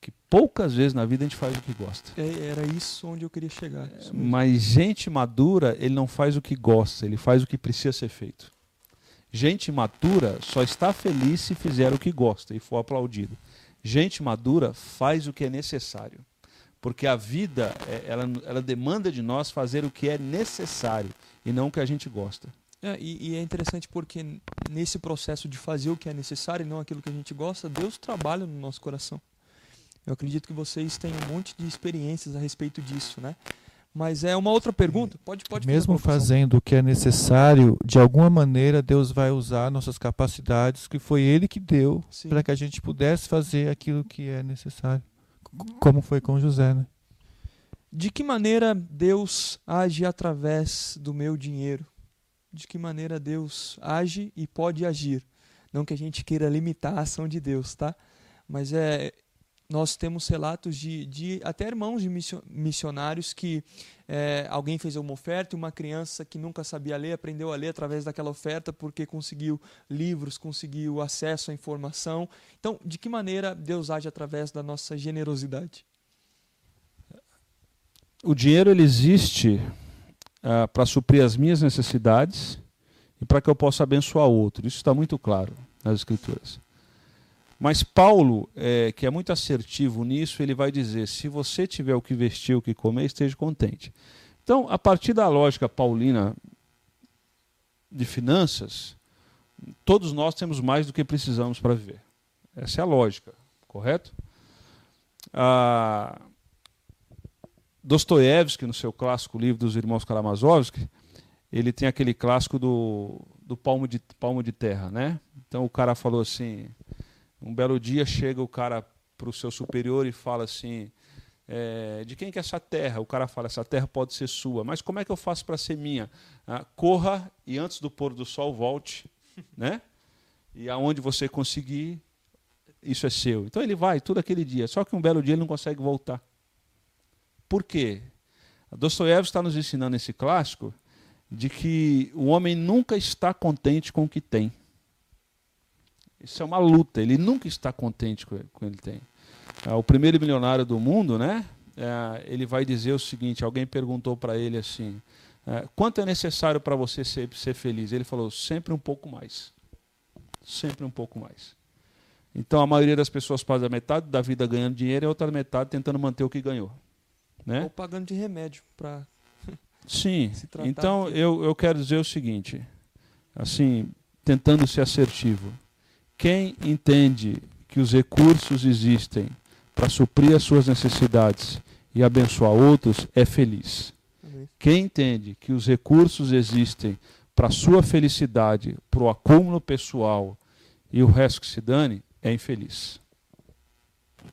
que poucas vezes na vida a gente faz o que gosta.
É, era isso onde eu queria chegar.
Mas gente madura, ele não faz o que gosta, ele faz o que precisa ser feito. Gente madura só está feliz se fizer o que gosta e for aplaudido. Gente madura faz o que é necessário porque a vida é, ela, ela demanda de nós fazer o que é necessário e não o que a gente gosta.
É, e, e, é interessante porque nesse processo de fazer o que é necessário e não aquilo que a gente gosta, Deus trabalha no nosso coração. Eu acredito que vocês têm um monte de experiências a respeito disso, né? Mas é uma outra pergunta. Pode, pode
Mesmo fazendo o que é necessário, de alguma maneira Deus vai usar nossas capacidades, que foi Ele que deu, para que a gente pudesse fazer aquilo que é necessário. Como foi com José, né?
De que maneira Deus age através do meu dinheiro? De que maneira Deus age e pode agir? Não que a gente queira limitar a ação de Deus, tá? Mas é, nós temos relatos de, de até irmãos de missionários que é, alguém fez uma oferta e uma criança que nunca sabia ler aprendeu a ler através daquela oferta porque conseguiu livros, conseguiu acesso à informação. Então, de que maneira Deus age através da nossa generosidade?
O dinheiro ele existe uh, para suprir as minhas necessidades e para que eu possa abençoar outro. Isso está muito claro nas Escrituras. Mas Paulo, é, que é muito assertivo nisso, ele vai dizer: se você tiver o que vestir, o que comer, esteja contente. Então, a partir da lógica paulina de finanças, todos nós temos mais do que precisamos para viver. Essa é a lógica, correto? Ah, Dostoiévski, no seu clássico livro dos Irmãos Karamazovski, ele tem aquele clássico do, do palmo, de, palmo de terra, né? Então o cara falou assim, um belo dia chega o cara para o seu superior e fala assim: é, de quem que é essa terra? O cara fala: essa terra pode ser sua, mas como é que eu faço para ser minha? Ah, corra e antes do pôr do sol volte, né? E aonde você conseguir, isso é seu. Então ele vai tudo aquele dia. Só que um belo dia ele não consegue voltar. Por quê? Dostoiévski está nos ensinando esse clássico de que o homem nunca está contente com o que tem. Isso é uma luta. Ele nunca está contente com o que ele tem. É, o primeiro milionário do mundo, né? É, ele vai dizer o seguinte: alguém perguntou para ele assim, é, quanto é necessário para você ser, ser feliz? Ele falou sempre um pouco mais, sempre um pouco mais. Então a maioria das pessoas passa a metade da vida ganhando dinheiro e a outra metade tentando manter o que ganhou, né?
Ou pagando de remédio para
Sim. Então eu, eu quero dizer o seguinte, assim, tentando ser assertivo. Quem entende que os recursos existem para suprir as suas necessidades e abençoar outros é feliz. Quem entende que os recursos existem para sua felicidade, para o acúmulo pessoal e o resto que se dane, é infeliz.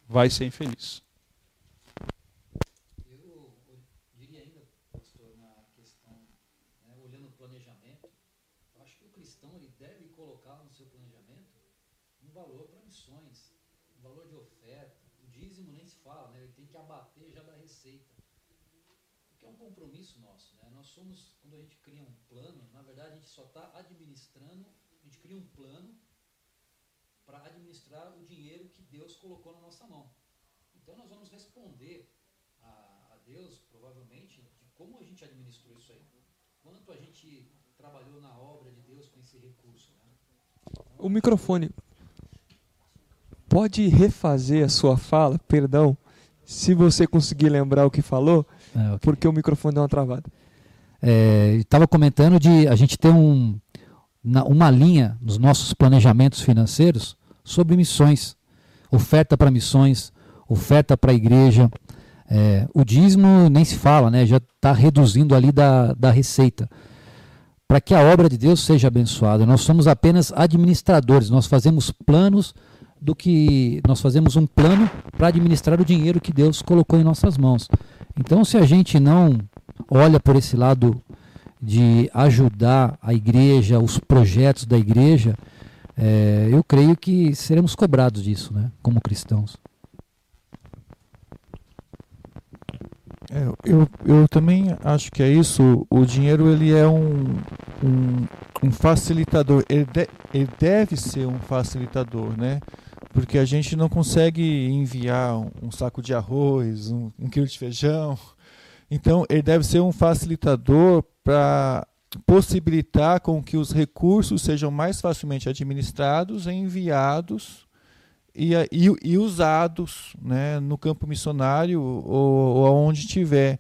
Vai ser infeliz.
colocou na nossa mão. Então nós vamos responder a, a Deus, provavelmente, de como a gente administrou isso aí. Quanto a gente trabalhou na obra de Deus com esse recurso. Né?
Então, o microfone. Pode refazer a sua fala, perdão, se você conseguir lembrar o que falou, é, okay. porque o microfone deu uma travada.
Estava é, comentando de a gente ter um, uma linha nos nossos planejamentos financeiros sobre missões oferta para missões, oferta para a igreja. É, o dízimo nem se fala, né? já está reduzindo ali da, da receita. Para que a obra de Deus seja abençoada, nós somos apenas administradores, nós fazemos planos do que. Nós fazemos um plano para administrar o dinheiro que Deus colocou em nossas mãos. Então, se a gente não olha por esse lado de ajudar a igreja, os projetos da igreja, é, eu creio que seremos cobrados disso, né, como cristãos.
É, eu, eu também acho que é isso. O dinheiro ele é um, um, um facilitador. Ele, de, ele deve ser um facilitador, né? Porque a gente não consegue enviar um, um saco de arroz, um, um quilo de feijão. Então, ele deve ser um facilitador para possibilitar com que os recursos sejam mais facilmente administrados, enviados e, e, e usados né, no campo missionário ou, ou aonde tiver.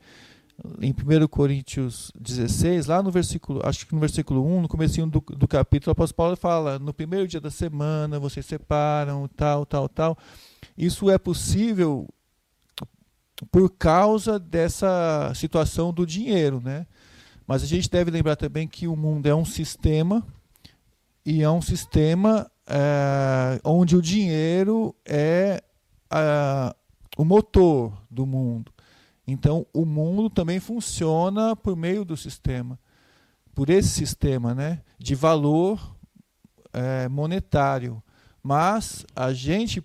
Em 1 Coríntios 16, lá no versículo, acho que no versículo 1, no começo do, do capítulo, o apóstolo Paulo fala, no primeiro dia da semana, vocês separam, tal, tal, tal. Isso é possível por causa dessa situação do dinheiro, né? Mas a gente deve lembrar também que o mundo é um sistema e é um sistema é, onde o dinheiro é o motor do mundo. Então, o mundo também funciona por meio do sistema, por esse sistema, né, de valor é, monetário. Mas a gente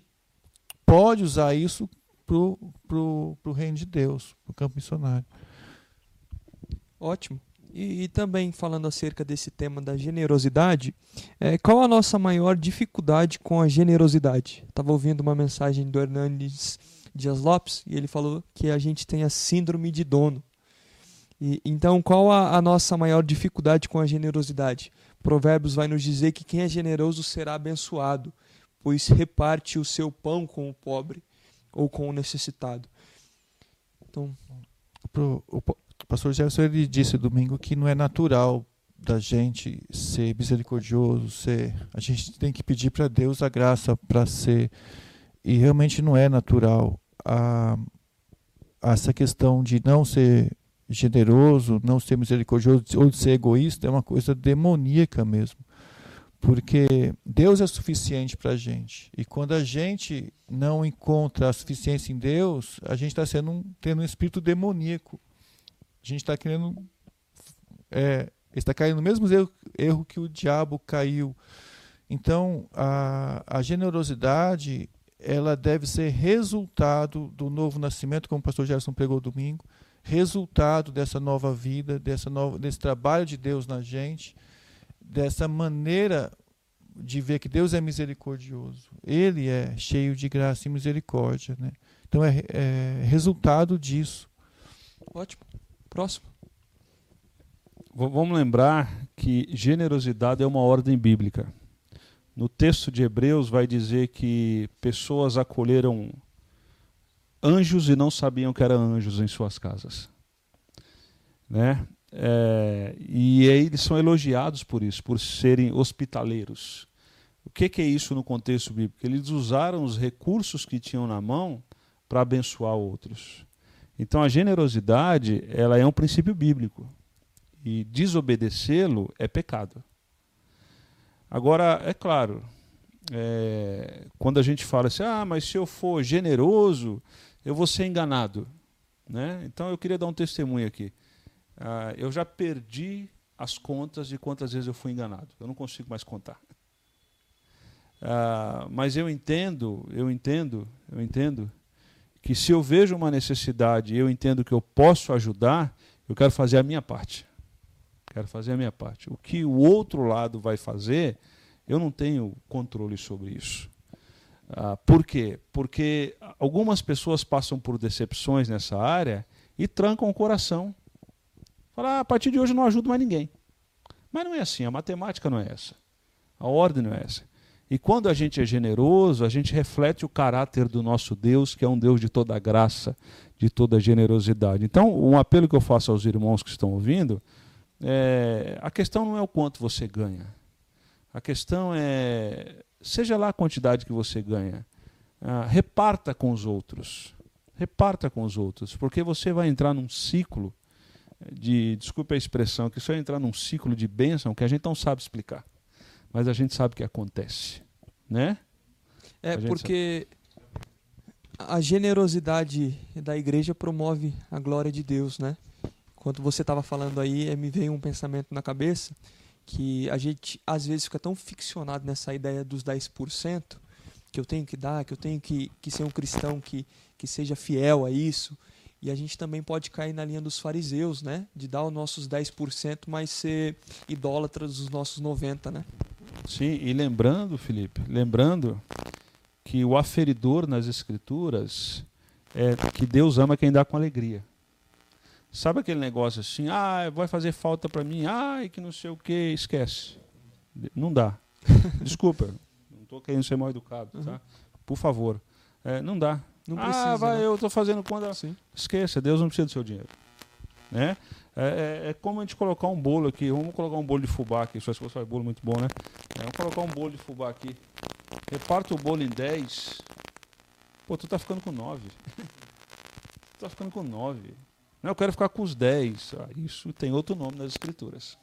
pode usar isso para o reino de Deus, para o campo missionário.
Ótimo. E, e, também falando acerca desse tema da generosidade, é, qual a nossa maior dificuldade com a generosidade? Estava ouvindo uma mensagem do Hernandes Dias Lopes e ele falou que a gente tem a síndrome de dono. E, então, qual a, a nossa maior dificuldade com a generosidade? Provérbios vai nos dizer que quem é generoso será abençoado, pois reparte o seu pão com o pobre ou com o necessitado.
Então, o, o pastor Gerson ele disse domingo que não é natural da gente ser misericordioso, ser, a gente tem que pedir para Deus a graça para ser e realmente não é natural a, essa questão de não ser generoso, não ser misericordioso ou de ser egoísta é uma coisa demoníaca mesmo porque Deus é suficiente para a gente. E quando a gente não encontra a suficiência em Deus, a gente está sendo um, tendo um espírito demoníaco. A gente está querendo. É, está caindo no mesmo erro, erro, que o diabo caiu. Então, a, a generosidade ela deve ser resultado do novo nascimento, como o pastor Gerson pregou domingo, resultado dessa nova vida, dessa nova, desse trabalho de Deus na gente dessa maneira de ver que Deus é misericordioso. Ele é cheio de graça e misericórdia. Né? Então é, é resultado disso.
Ótimo. Próximo.
Vamos lembrar que generosidade é uma ordem bíblica. No texto de Hebreus vai dizer que pessoas acolheram anjos e não sabiam que eram anjos em suas casas. Né? É, e eles são elogiados por isso, por serem hospitaleiros. O que, que é isso no contexto bíblico? Eles usaram os recursos que tinham na mão para abençoar outros. Então a generosidade ela é um princípio bíblico e desobedecê-lo é pecado. Agora é claro, é, quando a gente fala assim, ah, mas se eu for generoso, eu vou ser enganado, né? Então eu queria dar um testemunho aqui. Uh, eu já perdi as contas de quantas vezes eu fui enganado. Eu não consigo mais contar. Uh, mas eu entendo, eu entendo, eu entendo que se eu vejo uma necessidade e eu entendo que eu posso ajudar, eu quero fazer a minha parte. Quero fazer a minha parte. O que o outro lado vai fazer, eu não tenho controle sobre isso. Uh, por quê? Porque algumas pessoas passam por decepções nessa área e trancam o coração Falar, ah, a partir de hoje eu não ajudo mais ninguém. Mas não é assim, a matemática não é essa. A ordem não é essa. E quando a gente é generoso, a gente reflete o caráter do nosso Deus, que é um Deus de toda graça, de toda generosidade. Então, um apelo que eu faço aos irmãos que estão ouvindo, é, a questão não é o quanto você ganha. A questão é, seja lá a quantidade que você ganha, ah, reparta com os outros. Reparta com os outros, porque você vai entrar num ciclo de, desculpe a expressão, que isso é entrar num ciclo de bênção que a gente não sabe explicar. Mas a gente sabe que acontece. Né?
É, porque sabe. a generosidade da igreja promove a glória de Deus, né? Quando você estava falando aí, me veio um pensamento na cabeça que a gente às vezes fica tão ficcionado nessa ideia dos 10%, que eu tenho que dar, que eu tenho que, que ser um cristão que, que seja fiel a isso, e a gente também pode cair na linha dos fariseus, né? De dar os nossos 10%, mas ser idólatras dos nossos 90%, né?
Sim, e lembrando, Felipe, lembrando que o aferidor nas escrituras é que Deus ama quem dá com alegria. Sabe aquele negócio assim, ah, vai fazer falta para mim, ai, que não sei o que, esquece. Não dá. Desculpa, não estou querendo ser mal educado, tá? Uhum. Por favor. É, não dá. Não precisa. Ah, vai, né? eu estou fazendo conta. Sim. Esqueça, Deus não precisa do seu dinheiro. Né? É, é, é, como a gente colocar um bolo aqui. Vamos colocar um bolo de fubá aqui. Só se você faz bolo muito bom, né? É, vamos colocar um bolo de fubá aqui. Reparta o bolo em 10. Pô, tu tá ficando com 9. está ficando com nove. Não, eu quero ficar com os dez. Ah, isso tem outro nome nas escrituras.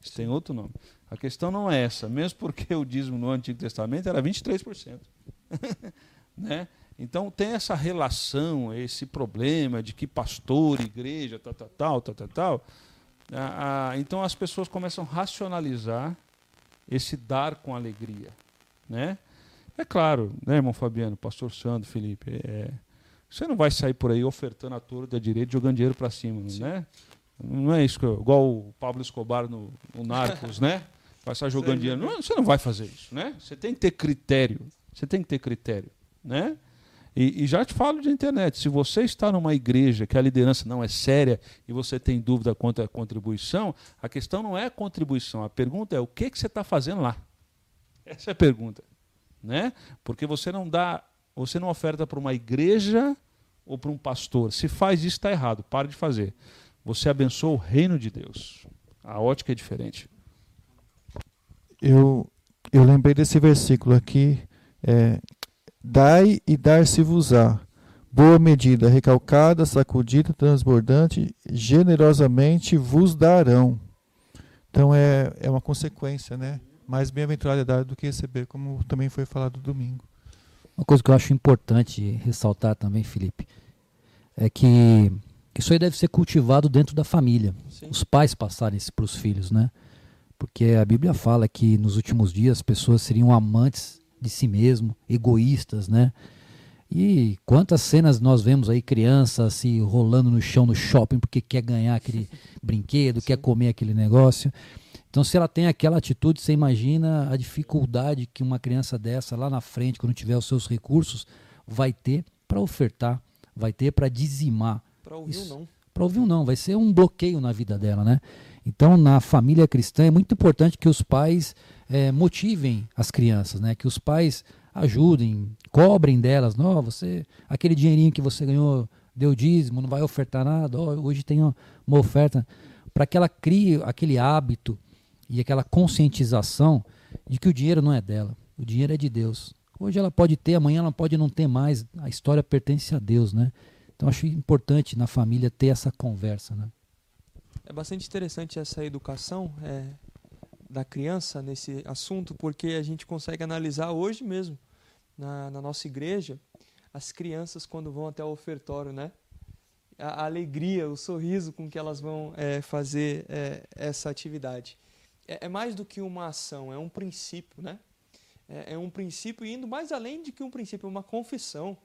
Isso tem outro nome. A questão não é essa, mesmo porque o dízimo no Antigo Testamento era 23%. né? Então tem essa relação, esse problema de que pastor, igreja, tal, tal, tal, tal, tal, tal. Ah, ah, então as pessoas começam a racionalizar esse dar com alegria, né? É claro, né, irmão Fabiano, pastor Sandro, Felipe, é, você não vai sair por aí ofertando a da direita, jogando dinheiro para cima, Sim. né? Não é isso, que eu, igual o Pablo Escobar no, no Narcos, né? Vai estar jogando Sim. dinheiro. Não, você não vai fazer isso, né? Você tem que ter critério. Você tem que ter critério, né? E, e, já te falo de internet, se você está numa igreja que a liderança não é séria e você tem dúvida quanto à contribuição, a questão não é a contribuição, a pergunta é o que, que você está fazendo lá. Essa é a pergunta. Né? Porque você não dá, você não oferta para uma igreja ou para um pastor. Se faz isso, está errado, pare de fazer. Você abençoa o reino de Deus. A ótica é diferente.
Eu, eu lembrei desse versículo aqui, é, Dai e dar-se-vos-á. Boa medida, recalcada, sacudida, transbordante, generosamente vos darão. Então é, é uma consequência, né? Mais bem-aventurado é dar do que receber, como também foi falado domingo.
Uma coisa que eu acho importante ressaltar também, Felipe, é que isso aí deve ser cultivado dentro da família. Sim. Os pais passarem isso para os filhos, né? Porque a Bíblia fala que nos últimos dias as pessoas seriam amantes de si mesmo, egoístas, né? E quantas cenas nós vemos aí criança se rolando no chão no shopping porque quer ganhar aquele brinquedo, Sim. quer comer aquele negócio. Então, se ela tem aquela atitude, você imagina a dificuldade que uma criança dessa lá na frente, quando tiver os seus recursos, vai ter para ofertar, vai ter para dizimar.
Para ouvir ou não.
Para ouvir ou não, vai ser um bloqueio na vida dela, né? Então, na família cristã, é muito importante que os pais é, motivem as crianças, né? Que os pais ajudem, cobrem delas, não, você, aquele dinheirinho que você ganhou, deu dízimo, não vai ofertar nada, oh, hoje tem uma oferta, para que ela crie aquele hábito e aquela conscientização de que o dinheiro não é dela, o dinheiro é de Deus. Hoje ela pode ter, amanhã ela pode não ter mais, a história pertence a Deus, né? Então acho importante na família ter essa conversa, né?
É bastante interessante essa educação, é, da criança nesse assunto, porque a gente consegue analisar hoje mesmo, na, na nossa igreja, as crianças quando vão até o ofertório, né? A, a alegria, o sorriso com que elas vão é, fazer é, essa atividade. É, é, mais do que uma ação, é um princípio, né? É, é um princípio indo mais além de que um princípio, é uma confissão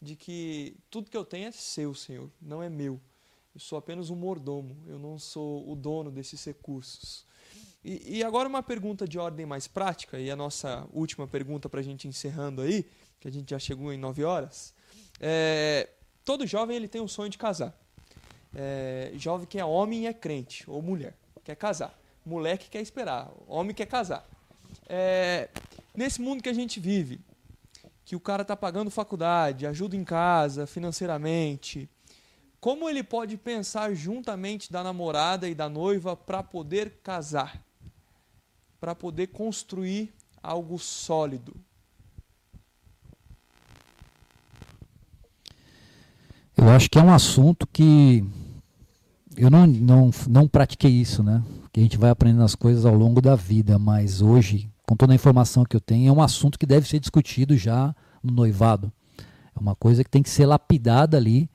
de que tudo que eu tenho é seu, Senhor, não é meu. Eu sou apenas um mordomo, eu não sou o dono desses recursos. E, e, agora uma pergunta de ordem mais prática, e a nossa última pergunta para a gente encerrando aí, que a gente já chegou em nove horas. É, todo jovem ele tem um sonho de casar. É, jovem que é homem e é crente, ou mulher, quer casar. Moleque quer esperar, homem quer casar. É, nesse mundo que a gente vive, que o cara está pagando faculdade, ajuda em casa, financeiramente, como ele pode pensar juntamente da namorada e da noiva para poder casar? Para poder construir algo sólido.
Eu acho que é um assunto que eu não, não, não pratiquei isso, né? Que a gente vai aprendendo as coisas ao longo da vida, mas hoje, com toda a informação que eu tenho, é um assunto que deve ser discutido já no noivado. É uma coisa que tem que ser lapidada ali,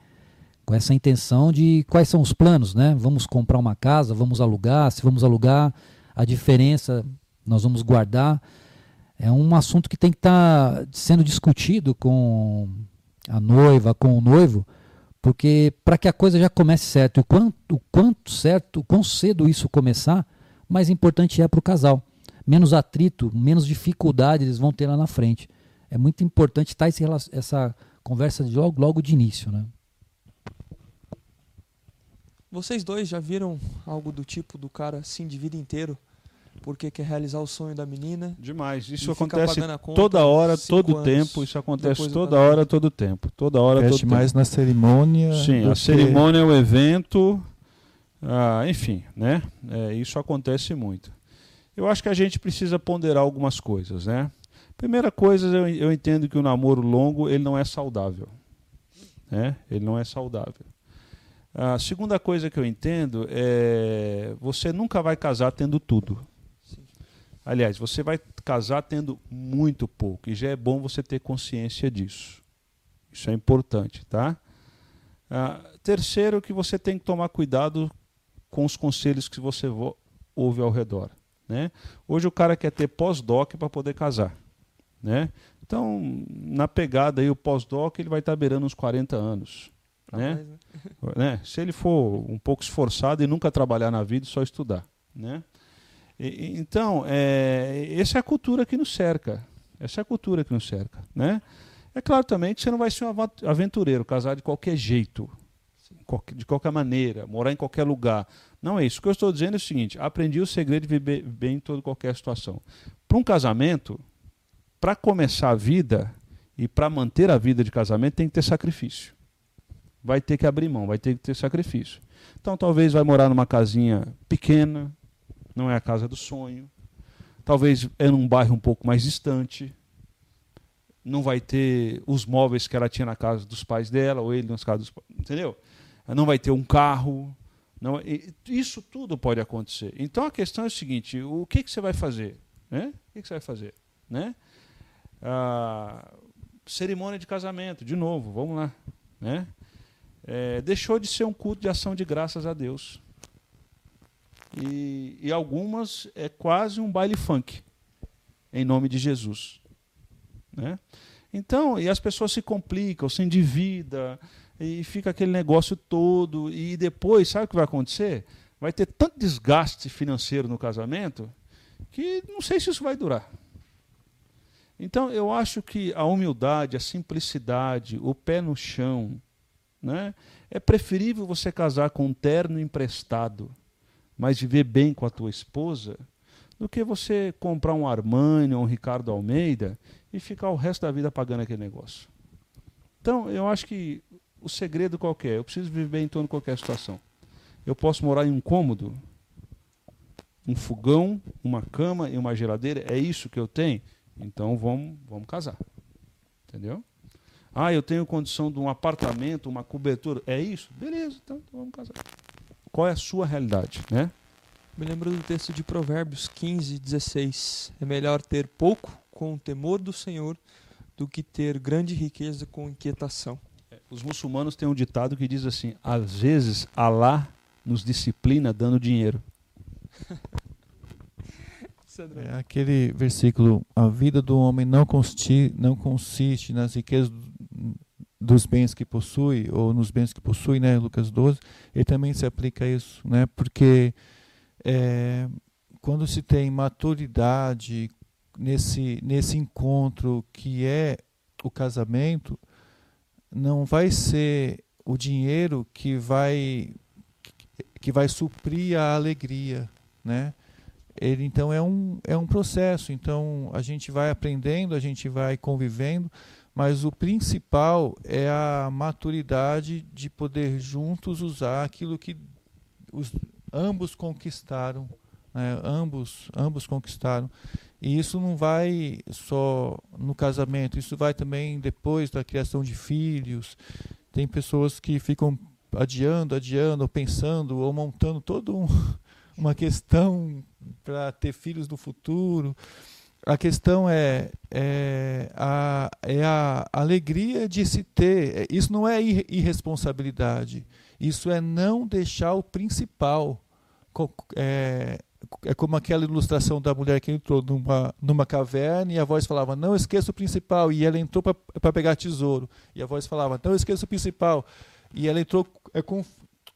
com essa intenção de quais são os planos, né? Vamos comprar uma casa, vamos alugar, se vamos alugar, a diferença nós vamos guardar. É um assunto que tem que estar tá sendo discutido com a noiva, com o noivo, porque para que a coisa já comece certo, o quanto, o quanto certo, o quão cedo isso começar, mais importante é para o casal. Menos atrito, menos dificuldade eles vão ter lá na frente. É muito importante estar tá essa conversa de logo, logo de início, né?
Vocês dois já viram algo do tipo do cara assim de vida inteiro porque quer realizar o sonho da menina.
Demais. Isso acontece toda hora, todo tempo. Isso acontece toda hora, todo tempo. Toda hora,
Veste
todo
mais
tempo.
na cerimônia.
Sim, a que... cerimônia é o evento. Ah, enfim, né? É, isso acontece muito. Eu acho que a gente precisa ponderar algumas coisas, né? Primeira coisa, eu, eu entendo que o namoro longo ele não é saudável. Né? Ele não é saudável. A segunda coisa que eu entendo é você nunca vai casar tendo tudo. Aliás, você vai casar tendo muito pouco. E já é bom você ter consciência disso. Isso é importante, tá? Ah, terceiro, que você tem que tomar cuidado com os conselhos que você ouve ao redor. Né? Hoje o cara quer ter pós-doc para poder casar. Né? Então, na pegada aí, o pós-doc ele vai estar tá beirando uns 40 anos. Né? Né? né? Se ele for um pouco esforçado e nunca trabalhar na vida, só estudar. Né? E, então, é, essa é a cultura que nos cerca. Essa é a cultura que nos cerca. Né? É claro também que você não vai ser um aventureiro, casar de qualquer jeito, de qualquer maneira, morar em qualquer lugar. Não é isso. O que eu estou dizendo é o seguinte: aprendi o segredo de viver bem em toda qualquer situação. Para um casamento, para começar a vida e para manter a vida de casamento, tem que ter sacrifício vai ter que abrir mão, vai ter que ter sacrifício. Então talvez vai morar numa casinha pequena, não é a casa do sonho. Talvez é num bairro um pouco mais distante. Não vai ter os móveis que ela tinha na casa dos pais dela, ou ele nas casas dos pais. Entendeu? Não vai ter um carro. Não, isso tudo pode acontecer. Então a questão é o seguinte: o que, que você vai fazer? Né? O que, que você vai fazer? Né? Ah, cerimônia de casamento, de novo, vamos lá. Né? É, deixou de ser um culto de ação de graças a Deus. E, e algumas é quase um baile funk, em nome de Jesus. Né? Então, e as pessoas se complicam, se endividam, e fica aquele negócio todo. E depois, sabe o que vai acontecer? Vai ter tanto desgaste financeiro no casamento que não sei se isso vai durar. Então, eu acho que a humildade, a simplicidade, o pé no chão, né? É preferível você casar com um terno emprestado, mas viver bem com a tua esposa, do que você comprar um Armani ou um Ricardo Almeida e ficar o resto da vida pagando aquele negócio. Então, eu acho que o segredo qual é? Eu preciso viver bem em torno de qualquer situação. Eu posso morar em um cômodo, um fogão, uma cama e uma geladeira, é isso que eu tenho? Então vamos, vamos casar. Entendeu? Ah, eu tenho condição de um apartamento, uma cobertura. É isso? Beleza, então, então vamos casar. Qual é a sua realidade, né?
Me lembro do texto de Provérbios 15, 16. É melhor ter pouco com o temor do Senhor do que ter grande riqueza com inquietação.
É, os muçulmanos têm um ditado que diz assim: às vezes Alá nos disciplina dando dinheiro.
é aquele versículo: a vida do homem não consiste, não consiste nas riquezas dos bens que possui, ou nos bens que possui, né, Lucas 12, ele também se aplica a isso, né, porque é, quando se tem maturidade nesse, nesse encontro que é o casamento, não vai ser o dinheiro que vai que vai suprir a alegria, né? Ele então é um é um processo. Então a gente vai aprendendo, a gente vai convivendo, mas o principal é a maturidade de poder juntos usar aquilo que os, ambos conquistaram, né? ambos, ambos conquistaram. E isso não vai só no casamento, isso vai também depois da criação de filhos. Tem pessoas que ficam adiando, adiando, pensando ou montando toda um, uma questão para ter filhos no futuro a questão é, é, a, é a alegria de se ter. É, isso não é irresponsabilidade. Isso é não deixar o principal. É, é como aquela ilustração da mulher que entrou numa, numa caverna e a voz falava: Não esqueça o principal. E ela entrou para pegar tesouro. E a voz falava: Não esqueça o principal. E ela entrou é, com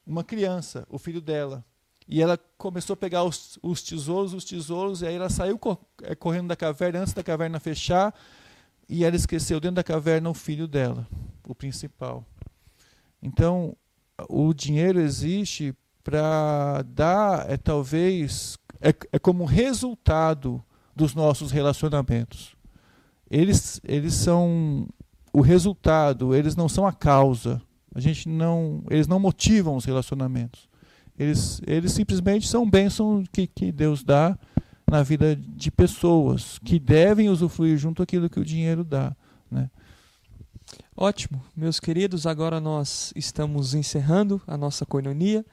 uma criança, o filho dela. E ela começou a pegar os, os tesouros, os tesouros, e aí ela saiu é, correndo da caverna antes da caverna fechar, e ela esqueceu dentro da caverna o filho dela, o principal. Então, o dinheiro existe para dar, é talvez, é, é como resultado dos nossos relacionamentos. Eles, eles são o resultado, eles não são a causa. A gente não, eles não motivam os relacionamentos. Eles, eles simplesmente são bênçãos que, que Deus dá na vida de pessoas que devem usufruir junto aquilo que o dinheiro dá. Né?
Ótimo, meus queridos, agora nós estamos encerrando a nossa coinonia.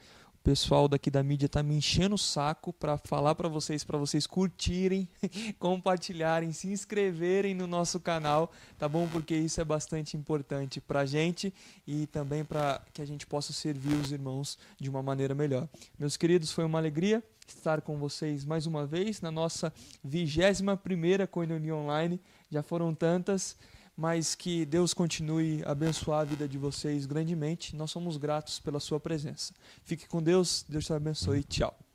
Pessoal daqui da mídia está me enchendo o saco para falar para vocês, para vocês curtirem, compartilharem, se inscreverem no nosso canal, tá bom? Porque isso é bastante importante para a gente e também para que a gente possa servir os irmãos de uma maneira melhor. Meus queridos, foi uma alegria estar com vocês mais uma vez na nossa vigésima primeira coinonia online. Já foram tantas mas que Deus continue a abençoar a vida de vocês grandemente. Nós somos gratos pela sua presença. Fique com Deus, Deus te abençoe. Tchau.